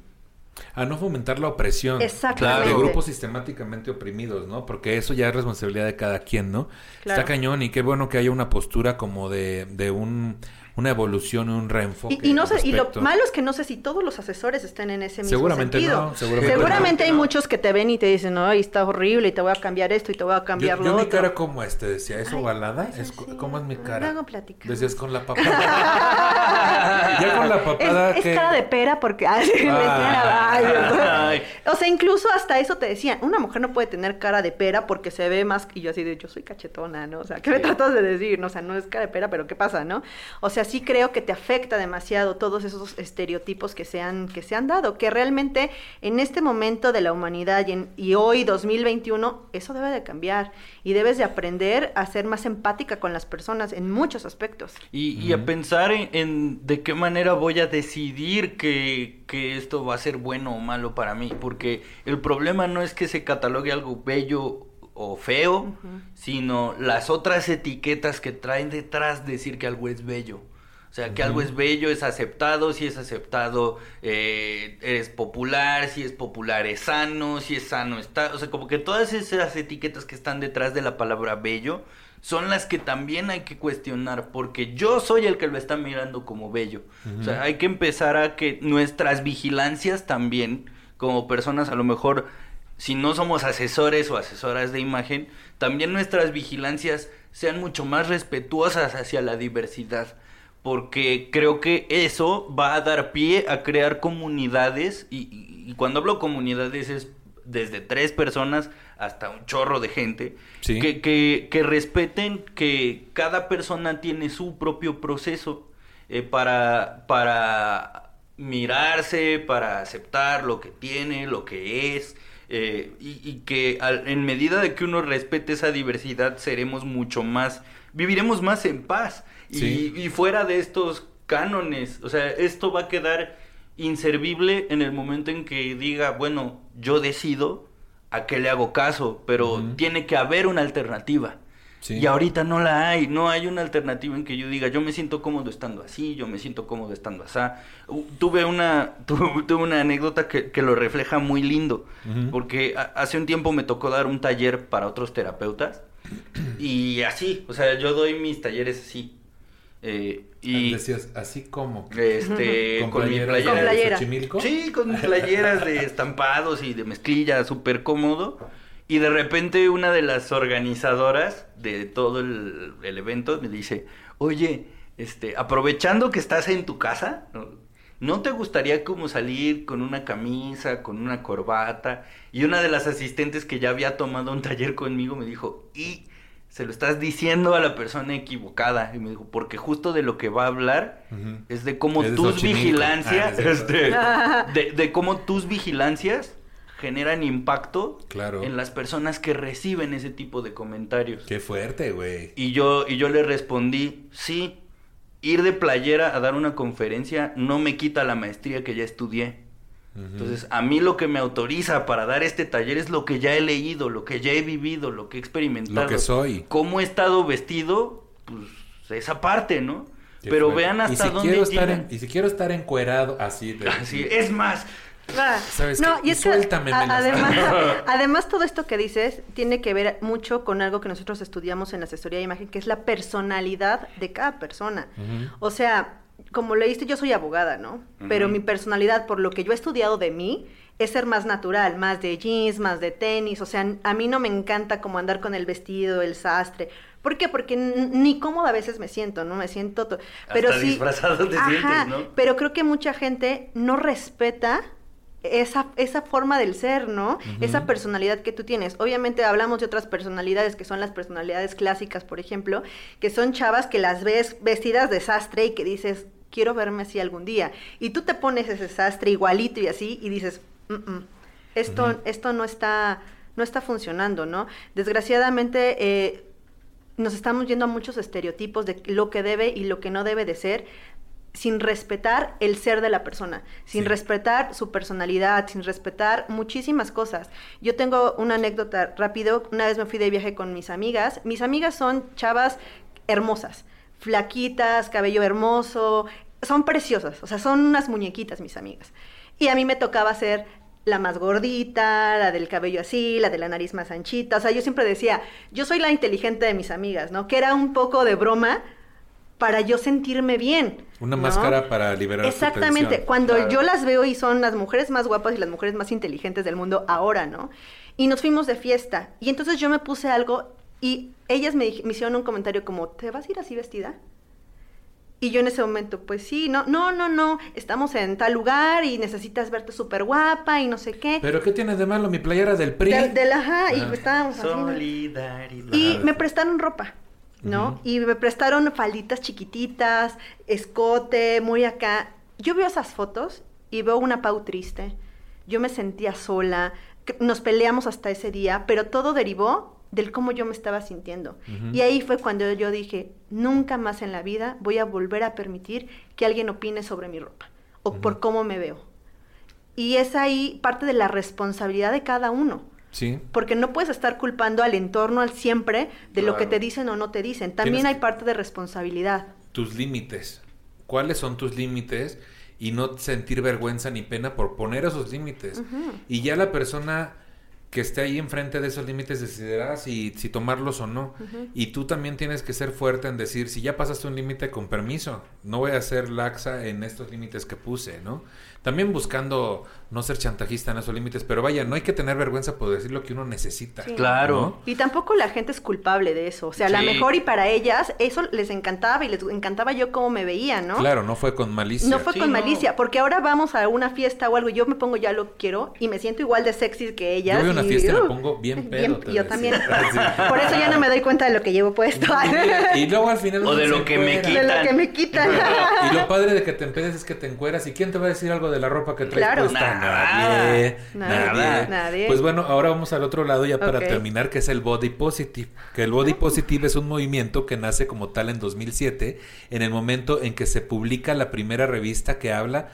A no fomentar la opresión. Exactamente. De grupos sistemáticamente oprimidos, ¿no? Porque eso ya es responsabilidad de cada quien, ¿no? Claro. Está cañón y qué bueno que haya una postura como de, de un, una evolución, un reenfoque. Y, y no sé, y lo malo es que no sé si todos los asesores estén en ese mismo Seguramente sentido. no, seguramente Seguramente no. hay muchos que te ven y te dicen, ay, está horrible y te voy a cambiar esto y te voy a Yo, cambiar yo lo mi otro. cara como este, decía, ¿es ovalada? Es así, ¿Cómo es mi cara? luego platicamos. Decías con la papada. ya con la papada es, cara de pera porque... Ay, de cara, ay. O sea, incluso hasta eso te decían, una mujer no puede tener cara de pera porque se ve más, y yo así de, yo soy cachetona, ¿no? O sea, ¿qué me tratas de decir? No, o sea, no es cara de pera, pero ¿qué pasa, no? O sea, sí creo que te afecta demasiado todos esos estereotipos que se han, que se han dado, que realmente en este momento de la humanidad y, en- y hoy, 2021, eso debe de cambiar y debes de aprender a ser más empática con las personas en muchos aspectos. Y, y a pensar en, en de qué manera voy a decidir que, que esto va a ser bueno o malo para mí. Porque el problema no es que se catalogue algo bello o feo, sino las otras etiquetas que traen detrás decir que algo es bello. O sea, que algo es bello, es aceptado, si es aceptado, eh, eres popular, si es popular, es sano, si es sano, está... O sea, como que todas esas etiquetas que están detrás de la palabra bello son las que también hay que cuestionar, porque yo soy el que lo está mirando como bello. O sea, hay que empezar a que nuestras vigilancias también, como personas a lo mejor, si no somos asesores o asesoras de imagen, también nuestras vigilancias sean mucho más respetuosas hacia la diversidad porque creo que eso va a dar pie a crear comunidades y, y- y cuando hablo comunidades es desde tres personas hasta un chorro de gente Sí. que, que, que respeten que cada persona tiene su propio proceso eh, para, para mirarse, para aceptar lo que tiene, lo que es. eh, y, y que al- en medida de que uno respete esa diversidad seremos mucho más, viviremos más en paz. Y, Sí. y fuera de estos cánones, o sea, esto va a quedar inservible en el momento en que diga, bueno, yo decido a qué le hago caso, pero tiene que haber una alternativa. Sí. Y ahorita no la hay, no hay una alternativa en que yo diga, yo me siento cómodo estando así, yo me siento cómodo estando así. Tuve una, tuve, tuve una anécdota que, que lo refleja muy lindo, porque a- hace un tiempo me tocó dar un taller para otros terapeutas y así, o sea, yo doy mis talleres así. Eh, y Decías, así como. este ¿Con con, mi playeras playera Con playera. de Xochimilco? Sí, con playeras de estampados y de mezclilla, súper cómodo. Y de repente una de las organizadoras de todo el, el evento me dice, oye, este, aprovechando que estás en tu casa, ¿no? ¿no te gustaría como salir con una camisa, con una corbata? Y una de las asistentes que ya había tomado un taller conmigo me dijo, y se lo estás diciendo a la persona equivocada. Y me dijo, porque justo de lo que va a hablar es de cómo Es tus Xochimilco. vigilancias, Ah, este, de, de cómo tus vigilancias generan impacto Claro. en las personas que reciben ese tipo de comentarios. Qué fuerte, güey. Y yo, y yo le respondí, sí, ir de playera a dar una conferencia no me quita la maestría que ya estudié. Entonces, a mí lo que me autoriza para dar este taller es lo que ya he leído, lo que ya he vivido, lo que he experimentado. Lo que soy. Cómo he estado vestido, pues esa parte, ¿no? Qué Pero fuerte. vean Y hasta si dónde quiero estar llegan. en- Y si quiero estar encuerado así. de- Así, es más, ¿Sabes no, qué? y es que además, además todo esto que dices tiene que ver mucho con algo que nosotros estudiamos en la asesoría de imagen, que es la personalidad de cada persona. O sea, como leíste, yo soy abogada, ¿no? Pero mi personalidad, por lo que yo he estudiado de mí, es ser más natural, más de jeans, más de tenis. O sea, a mí no me encanta como andar con el vestido, el sastre. ¿Por qué? Porque ni cómoda a veces me siento, ¿no? Me siento... to- Pero Hasta sí... disfrazado te Ajá, sientes, ¿no? Pero creo que mucha gente no respeta esa, esa forma del ser, ¿no? Esa personalidad que tú tienes. Obviamente hablamos de otras personalidades que son las personalidades clásicas, por ejemplo, que son chavas que las ves vestidas de sastre y que dices, quiero verme así algún día. Y tú te pones ese sastre igualito y así y dices, "Mm, mm, esto, esto no está, no está funcionando, ¿no? Desgraciadamente, eh, nos estamos yendo a muchos estereotipos de lo que debe y lo que no debe de ser sin respetar el ser de la persona, sin Sí. respetar su personalidad, sin respetar muchísimas cosas. Yo tengo una anécdota rápido, una vez me fui de viaje con mis amigas, mis amigas son chavas hermosas, flaquitas, cabello hermoso, son preciosas, o sea, son unas muñequitas mis amigas. Y a mí me tocaba ser la más gordita, la del cabello así, la de la nariz más anchita. O sea, yo siempre decía, yo soy la inteligente de mis amigas, ¿no? Que era un poco de broma para yo sentirme bien. Una ¿no? máscara para liberar Exactamente. Cuando Claro. yo las veo y son las mujeres más guapas y las mujeres más inteligentes del mundo ahora, ¿no? Y nos fuimos de fiesta. Y entonces yo me puse algo y ellas me, hicieron un comentario como, ¿te vas a ir así vestida? Y yo en ese momento, pues sí, no, no, no, no, estamos en tal lugar y necesitas verte súper guapa y no sé qué. ¿Pero qué tiene de malo mi playera del PRI? Del, del ajá, y Ah. estábamos así, ¿no? Solidaridad. Y me prestaron ropa, ¿no? Y me prestaron falditas chiquititas, escote, muy acá. Yo veo esas fotos y veo una Pau triste. Yo me sentía sola, nos peleamos hasta ese día, pero todo derivó del cómo yo me estaba sintiendo. Y ahí fue cuando yo dije, nunca más en la vida voy a volver a permitir que alguien opine sobre mi ropa o por cómo me veo. Y es ahí parte de la responsabilidad de cada uno. Sí. Porque no puedes estar culpando al entorno al siempre de lo que te dicen o no te dicen. También Tienes hay parte de responsabilidad. Tus límites. ¿Cuáles son tus límites? Y no sentir vergüenza ni pena por poner esos límites. Y ya la persona que esté ahí enfrente de esos límites decidirá si, si tomarlos o no. Y tú también tienes que ser fuerte en decir, si ya pasaste un límite con permiso, no voy a ser laxa en estos límites que puse, ¿no? También buscando no ser chantajista en esos límites, pero vaya, no hay que tener vergüenza por decir lo que uno necesita. Sí. Claro. ¿no? Y tampoco la gente es culpable de eso. O sea, a la Sí. mejor y para ellas eso les encantaba y les encantaba yo cómo me veía, ¿no? Claro, no fue con malicia. No fue Sí, con no. malicia, porque ahora vamos a una fiesta o algo, y yo me pongo ya lo que quiero y me siento igual de sexy que ellas. Yo una fiesta y me uh, pongo bien pedo, te yo también. Sí. Por eso ya no me doy cuenta de lo que llevo puesto. Y luego al final O de lo que me encuera. de lo que me quitan. Y lo padre de que te empedes es que te encueras. ¿Y quién te va a decir algo de la ropa que traes Claro. puesta? Nadie. Nada. Nadie. Nadie. Pues bueno, ahora vamos al otro lado ya para Ok. terminar, que es el body positive. Que el body positive es un movimiento que nace como tal en 2007, en el momento en que se publica la primera revista que habla.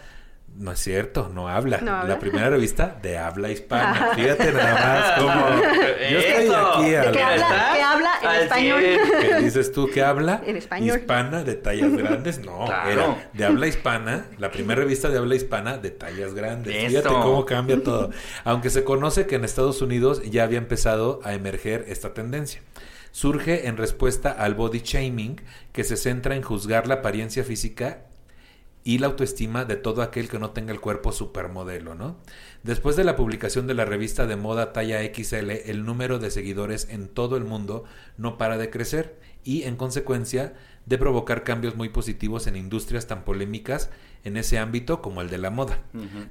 No es cierto, no habla. ¿No habla? La primera revista de habla hispana. Fíjate nada más cómo. Yo estoy Eso. aquí ¿De habla? ¿Qué habla en Al español? ¿Qué dices tú que habla? En español. Hispana de tallas grandes. No, Claro. era de habla hispana, la primera revista de habla hispana de tallas grandes. Fíjate cómo cambia todo. Aunque se conoce que en Estados Unidos ya había empezado a emerger esta tendencia. Surge en respuesta al body shaming, que se centra en juzgar la apariencia física y la autoestima de todo aquel que no tenga el cuerpo supermodelo, ¿no? Después de la publicación de la revista de moda talla XL, el número de seguidores en todo el mundo no para de crecer y, en consecuencia, de provocar cambios muy positivos en industrias tan polémicas en ese ámbito como el de la moda.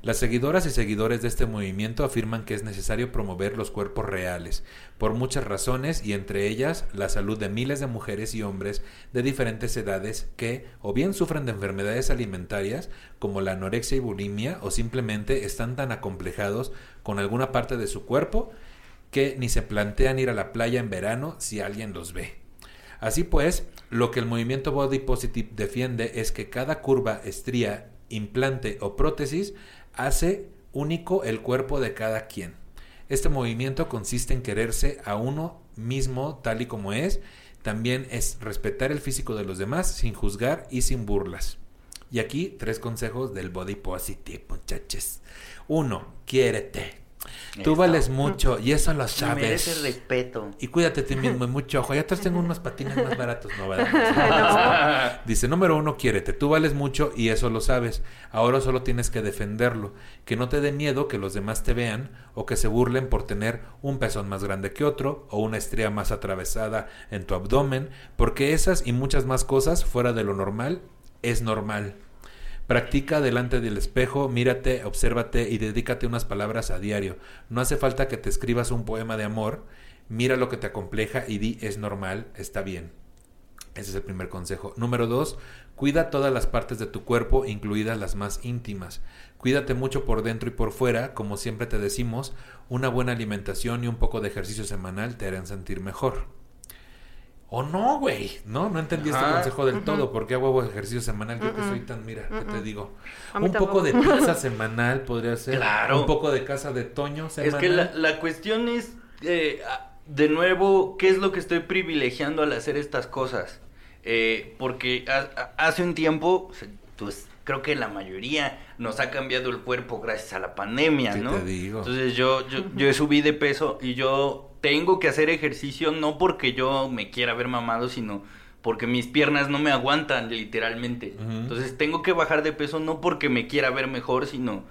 Las seguidoras y seguidores de este movimiento afirman que es necesario promover los cuerpos reales, por muchas razones y entre ellas la salud de miles de mujeres y hombres de diferentes edades que o bien sufren de enfermedades alimentarias como la anorexia y bulimia o simplemente están tan acomplejados con alguna parte de su cuerpo que ni se plantean ir a la playa en verano si alguien los ve. Así pues, lo que el movimiento Body Positive defiende es que cada curva, estría, implante o prótesis hace único el cuerpo de cada quien. Este movimiento consiste en quererse a uno mismo tal y como es, también es respetar el físico de los demás sin juzgar y sin burlas. Y aquí tres consejos del Body Positive, muchachos. Uno, quiérete. Tú vales mucho y eso lo sabes. Merece respeto. Y cuídate a ti mismo y mucho ojo. Ya atrás tengo unos patines más baratos, ¿no? ¿verdad? Dice, número uno, quiérete. Tú vales mucho y eso lo sabes. Ahora solo tienes que defenderlo. Que no te dé miedo que los demás te vean o que se burlen por tener un pezón más grande que otro o una estría más atravesada en tu abdomen. Porque esas y muchas más cosas fuera de lo normal es normal. Practica delante del espejo, mírate, obsérvate y dedícate unas palabras a diario. No hace falta que te escribas un poema de amor. Mira lo que te acompleja y di es normal, está bien. Ese es el primer consejo. Número dos, cuida todas las partes de tu cuerpo, incluidas las más íntimas. Cuídate mucho por dentro y por fuera, como siempre te decimos, una buena alimentación y un poco de ejercicio semanal te harán sentir mejor. O no, güey. No, no entendí este consejo del todo. ¿Por qué hago ejercicio semanal? Yo que soy tan, mira, ¿qué te digo? Un poco de pizza semanal podría ser. Claro. Un poco de casa de Toño Es semanal. que la, la cuestión es, eh, de nuevo, ¿qué es lo que estoy privilegiando al hacer estas cosas? Eh, porque a- hace un tiempo, pues creo que la mayoría nos ha cambiado el cuerpo gracias a la pandemia, ¿Qué ¿no? te digo? Entonces yo, yo, yo subí de peso y yo tengo que hacer ejercicio no porque yo me quiera ver mamado, sino porque mis piernas no me aguantan literalmente. Entonces tengo que bajar de peso no porque me quiera ver mejor, sino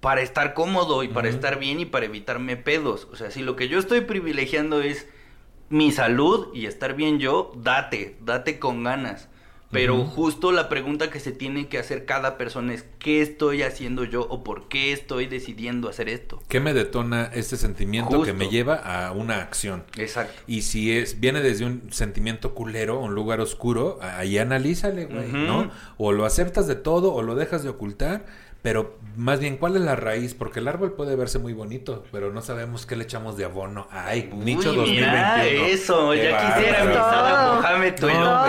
para estar cómodo y para estar bien y para evitarme pedos. O sea, si lo que yo estoy privilegiando es mi salud y estar bien yo, date, date con ganas. Pero justo la pregunta que se tiene que hacer cada persona es ¿qué estoy haciendo yo o por qué estoy decidiendo hacer esto? ¿Qué me detona este sentimiento que me lleva a una acción? Exacto. Y si es viene desde un sentimiento culero, un lugar oscuro, ahí analízale, güey. ¿no? O lo aceptas de todo o lo dejas de ocultar, pero más bien, ¿cuál es la raíz? Porque el árbol puede verse muy bonito, pero no sabemos qué le echamos de abono. Ay, Uy, nicho mira, 2021. eso, Qué ya quisiera bárbaro. mi Sara Todo. Mohamed tu No,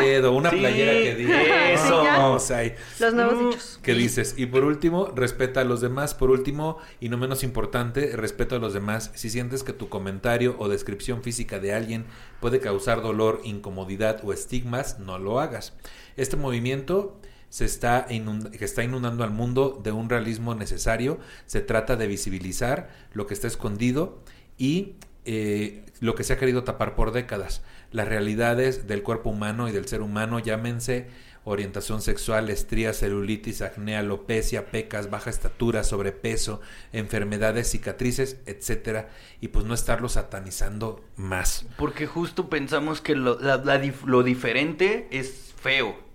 pedo, una Sí, playera que diga eso. Vamos ahí. Los nuevos Mm. dichos. ¿Qué dices? Y por último, respeta a los demás. Por último, y no menos importante, respeto a los demás. Si sientes que tu comentario o descripción física de alguien puede causar dolor, incomodidad o estigmas, no lo hagas. Este movimiento se está que está inundando al mundo de un realismo necesario. Se trata de visibilizar lo que está escondido y eh, lo que se ha querido tapar por décadas. Las realidades del cuerpo humano y del ser humano, llámense orientación sexual, estrías, celulitis, acné, alopecia, pecas, baja estatura, sobrepeso, enfermedades, cicatrices, etcétera, y pues no estarlo satanizando más. Porque justo pensamos que lo, lo diferente es feo.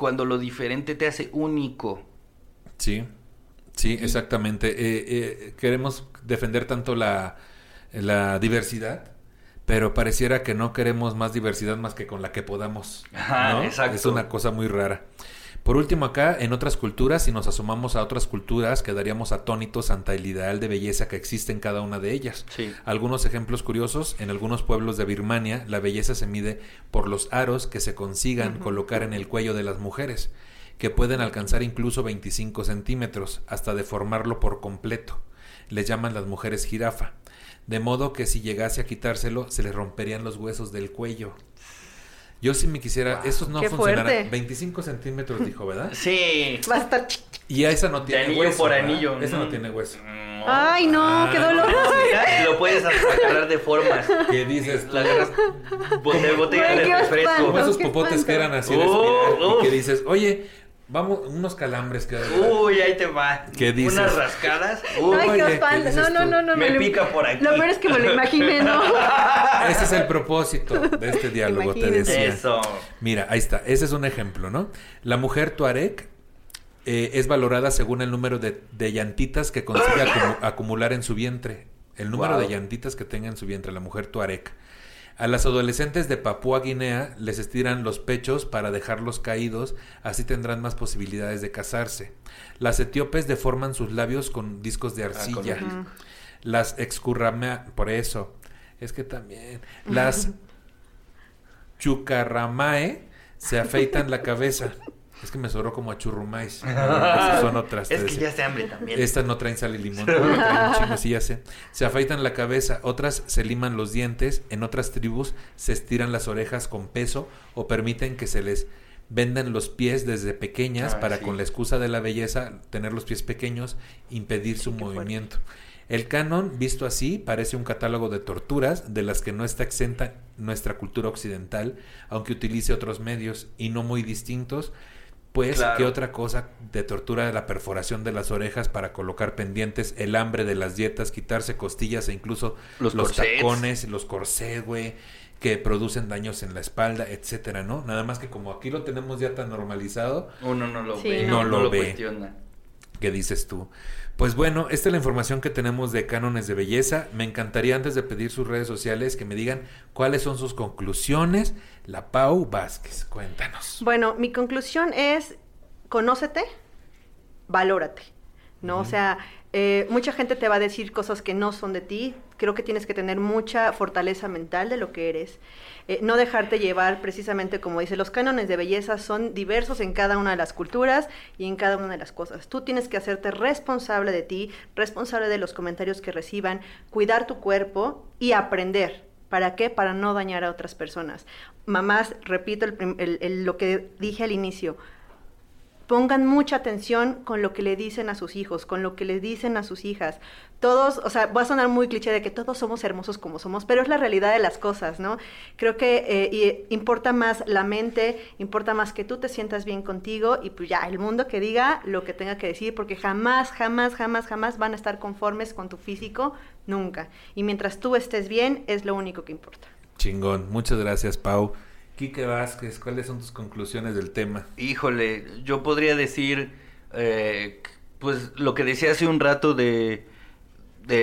Cuando lo diferente te hace único. Sí, sí, exactamente. Eh, eh, queremos defender tanto la, la diversidad, pero pareciera que no queremos más diversidad más que con la que podamos. Ajá, ¿no? exacto. Es una cosa muy rara. Por último, acá, en otras culturas, si nos asomamos a otras culturas, quedaríamos atónitos ante el ideal de belleza que existe en cada una de ellas. Sí. Algunos ejemplos curiosos, en algunos pueblos de Birmania, la belleza se mide por los aros que se consigan colocar en el cuello de las mujeres, que pueden alcanzar incluso 25 centímetros, hasta deformarlo por completo. Les llaman las mujeres jirafa. De modo que si llegase a quitárselo, se le romperían los huesos del cuello. Yo si me quisiera, eso no Qué funcionará. fuerte. 25 centímetros, dijo, ¿verdad? Sí. Va a estar Y a esa no tiene anillo hueso. por ¿verdad? anillo. Esa no tiene hueso. Ay, no, Ah, qué dolor. Mira, lo puedes hasta agarrar de formas. ¿Qué dices? La agarras bote, botella Güey, de refresco. Como esos popotes espanto. que eran así de Oh, espiral, y uf. que dices, oye, vamos, unos calambres que Uy, ahí te va. ¿Qué dices? Unas rascadas. Ay, Uy, Oye, qué ¿qué espanto. dices No, no, no, no. Me pica por aquí. Lo peor es que me lo imaginé, ¿no? Ese es el propósito de este diálogo, te decía. Eso. Mira, ahí está, ese es un ejemplo, ¿no? La mujer tuareg eh, es valorada según el número de, de llantitas que consigue acumu- acumular en su vientre. El número Wow. de llantitas que tenga en su vientre, la mujer tuareg. A las adolescentes de Papúa Guinea les estiran los pechos para dejarlos caídos, así tendrán más posibilidades de casarse. Las etíopes deforman sus labios con discos de arcilla. el disco. Las excurrama, por eso, es que también. Las chucarramae se afeitan la cabeza. Es que me sobró como a churrumais. Esas son otras. Es que ya hace hambre también. Estas no traen sal y limón. traen sí, ya sé. Se afeitan la cabeza, otras se liman los dientes, en otras tribus se estiran las orejas con peso o permiten que se les vendan los pies desde pequeñas Ah, para sí. con la excusa de la belleza tener los pies pequeños, impedir su Qué fuerte. movimiento. El canon, visto así, parece un catálogo de torturas de las que no está exenta nuestra cultura occidental, aunque utilice otros medios y no muy distintos, pues Claro. qué otra cosa de tortura de la perforación de las orejas para colocar pendientes, el hambre de las dietas, quitarse costillas e incluso Los tacones, los corsés, güey, que producen daños en la espalda, etcétera, ¿no? Nada más que como aquí lo tenemos ya tan normalizado, Uno no lo Sí, ve. no. No lo ve. cuestiona. ¿Qué dices tú? Pues bueno, esta es la información que tenemos de cánones de belleza. Me encantaría antes de pedir sus redes sociales que me digan cuáles son sus conclusiones. La Pau Vázquez, cuéntanos. Bueno, mi conclusión es, conócete, valórate, ¿no? O sea, eh, mucha gente te va a decir cosas que no son de ti. Creo que tienes que tener mucha fortaleza mental de lo que eres. Eh, no dejarte llevar precisamente como dice, los cánones de belleza son diversos en cada una de las culturas y en cada una de las cosas. Tú tienes que hacerte responsable de ti, responsable de los comentarios que reciban, cuidar tu cuerpo y aprender. ¿Para qué? Para no dañar a otras personas. Mamás, repito lo que dije al inicio, pongan mucha atención con lo que le dicen a sus hijos, con lo que le dicen a sus hijas. Todos, o sea, va a sonar muy cliché de que todos somos hermosos como somos, pero es la realidad de las cosas, ¿no? Creo que eh, importa más la mente, importa más que tú te sientas bien contigo y pues ya, el mundo que diga lo que tenga que decir, porque jamás, jamás, jamás, jamás van a estar conformes con tu físico, nunca. Y mientras tú estés bien, es lo único que importa. Chingón. Muchas gracias, Pau. Quique Vázquez, ¿cuáles son tus conclusiones del tema? Híjole, yo podría decir, eh, pues lo que decía hace un rato de,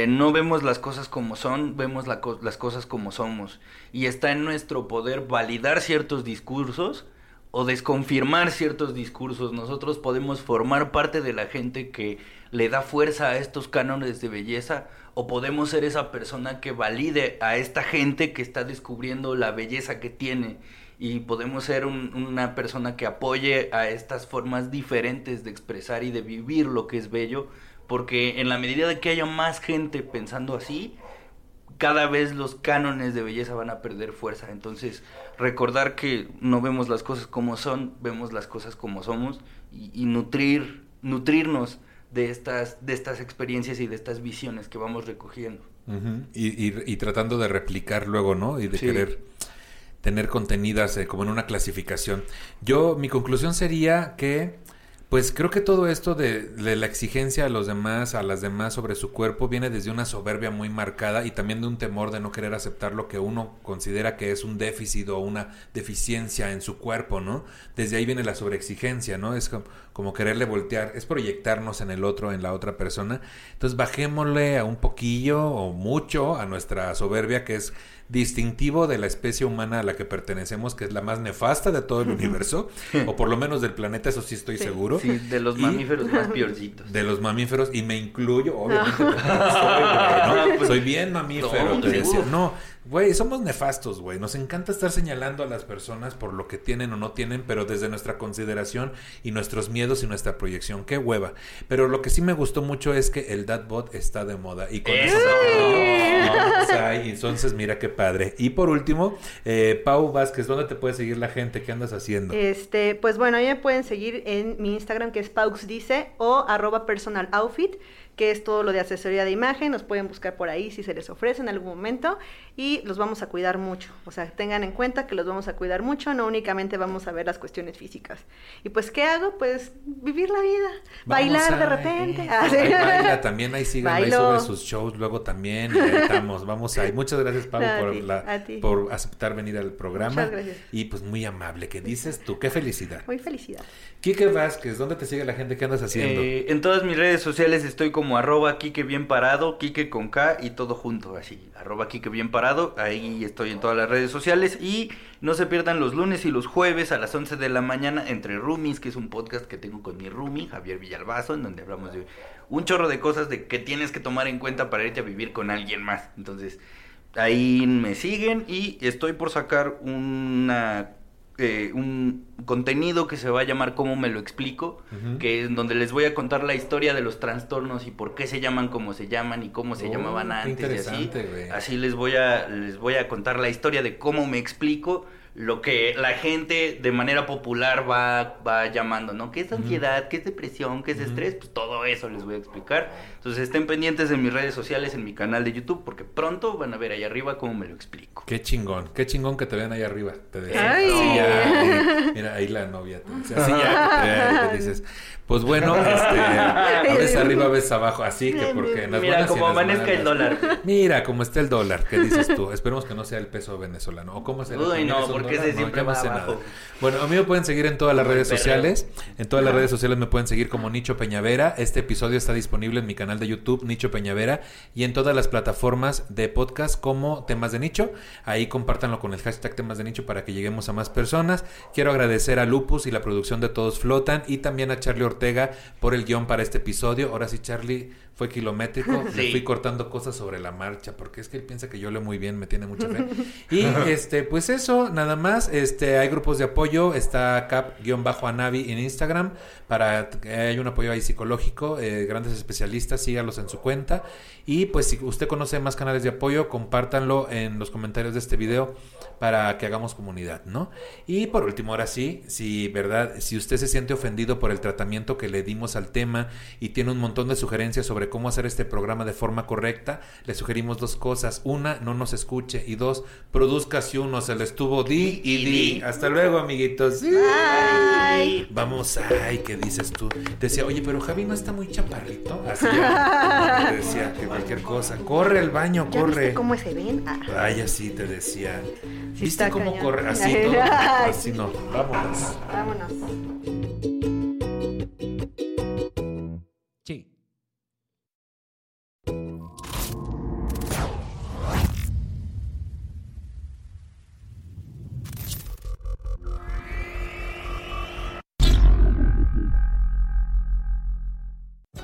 no vemos las cosas como son, vemos las cosas como somos. Y está en nuestro poder validar ciertos discursos o desconfirmar ciertos discursos. Nosotros podemos formar parte de la gente que le da fuerza a estos cánones de belleza o podemos ser esa persona que valide a esta gente que está descubriendo la belleza que tiene y podemos ser un- una persona que apoye a estas formas diferentes de expresar y de vivir lo que es bello, porque en la medida de que haya más gente pensando así, cada vez los cánones de belleza van a perder fuerza. Entonces, recordar que no vemos las cosas como son, vemos las cosas como somos y, y nutrir, nutrirnos de estas, de estas experiencias y de estas visiones que vamos recogiendo. Y, y- y tratando de replicar luego, ¿no? Y de Sí. querer tener contenidas eh, como en una clasificación. Yo, mi conclusión sería que, pues creo que todo esto de, de la exigencia a los demás, a las demás sobre su cuerpo, viene desde una soberbia muy marcada y también de un temor de no querer aceptar lo que uno considera que es un déficit o una deficiencia en su cuerpo, ¿no? Desde ahí viene la sobreexigencia, ¿no? Es como, como quererle voltear, es proyectarnos en el otro, en la otra persona. Entonces bajémosle a un poquillo o mucho a nuestra soberbia que es distintivo de la especie humana a la que pertenecemos, que es la más nefasta de todo el universo, o por lo menos del planeta, eso sí estoy Sí. seguro. Sí, de los Y- mamíferos más piorcitos. De los mamíferos, y me incluyo, obviamente, no soy, ¿no? Pues, Soy bien mamífero, no, te sí, decía. uf. No, güey, somos nefastos, güey. Nos encanta estar señalando a las personas por lo que tienen o no tienen, pero desde nuestra consideración y nuestros miedos y nuestra proyección. Qué hueva. Pero lo que sí me gustó mucho es que el Datbot está de moda. Y con eso, sea, y entonces mira qué padre. Y por último, eh, Pau Vázquez, ¿dónde te puede seguir la gente? ¿Qué andas haciendo? Este, pues bueno, a mí me pueden seguir en mi Instagram que es pauxdice o arroba personal outfit, que es todo lo de asesoría de imagen. Nos pueden buscar por ahí si se les ofrece en algún momento y los vamos a cuidar mucho. O sea, tengan en cuenta que los vamos a cuidar mucho, no únicamente vamos a ver las cuestiones físicas. Y pues, ¿qué hago? Pues vivir la vida, Vamos bailar de repente. eh, Ah, sí. ahí baila, también ahí sigan ahí sobre sus shows, luego también estamos, vamos ahí. Muchas gracias A por, ti, la- por aceptar venir al programa. Muchas gracias. Y pues muy amable, ¿qué dices tú? Qué felicidad. Muy felicidad. Quique Vázquez, ¿dónde te sigue la gente? ¿Qué andas haciendo? Eh, en todas mis redes sociales estoy como arroba Kike bien parado, Kike con K y todo junto, así, arroba Kike bien parado, ahí estoy en todas las redes sociales y no se pierdan los lunes y los jueves a las 11 de la mañana entre Roomies, que es un podcast que tengo con mi roomie, Javier Villalbazo, en donde hablamos de un chorro de cosas de que tienes que tomar en cuenta para irte a vivir con alguien más. Entonces, ahí me siguen y estoy por sacar una eh, un contenido que se va a llamar ¿Cómo me lo explico? Que es donde les voy a contar la historia de los trastornos y por qué se llaman como se llaman y cómo se Oh, llamaban antes y así. Así les voy a les voy a contar la historia de cómo me explico lo que la gente de manera popular va, va llamando, ¿no? ¿Qué es ansiedad? ¿Qué es depresión? ¿Qué es estrés? Pues todo eso les voy a explicar. Entonces estén pendientes de mis redes sociales, en mi canal de YouTube, porque pronto van a ver ahí arriba cómo me lo explico. Qué chingón, qué chingón que te vean ahí arriba. Te decía. Ay. Así ya, mira, mira, ahí la novia te dice. Así ya, te dices. Pues bueno, este, a veces arriba, a veces abajo, así que porque en las Mira, las amanezca el dólar. Mira cómo está el dólar, ¿qué dices tú? Esperemos que no sea el peso venezolano. ¿O cómo será? Uy, ¿También no, es porque ese siempre no va abajo. nada. Bueno, a mí me pueden seguir en todas las el redes perreo. sociales. En todas las redes sociales me pueden seguir como Nicho Peñavera. Este episodio está disponible en mi canal de YouTube, Nicho Peñavera, y en todas las plataformas de podcast como Temas de Nicho. Ahí compártanlo con el hashtag Temas de Nicho para que lleguemos a más personas. Quiero agradecer a Lupus y la producción de Todos Flotan y también a Charlie Por el guion para este episodio. Ahora sí, Charlie fue kilométrico. Le Sí. fui cortando cosas sobre la marcha porque es que él piensa que yo leo muy bien, me tiene mucha fe. Y este, pues eso, nada más. Este, hay grupos de apoyo. Está cap-anavi en Instagram para haya un apoyo ahí psicológico. eh, grandes especialistas, sígalos en su cuenta. Y pues si usted conoce más canales de apoyo, compártanlo en los comentarios de este video para que hagamos comunidad, ¿no? Y por último, ahora sí, si verdad, si usted se siente ofendido por el tratamiento que le dimos al tema y tiene un montón de sugerencias sobre cómo hacer este programa de forma correcta, le sugerimos dos cosas. Una, no nos escuche. Y dos, produzca si uno se le estuvo di y di. Hasta luego, amiguitos. Bye. Vamos, ay, ¿qué dices tú? Decía, oye, pero Javi no está muy chaparrito. Así ya. Me decía que cualquier cosa. Corre al baño, ¿Ya corre. viste cómo es ven? Ah. Ay, así te decía. Sí ¿Viste cómo cañón. corre? Así todo. Así no. Vámonos. Vámonos.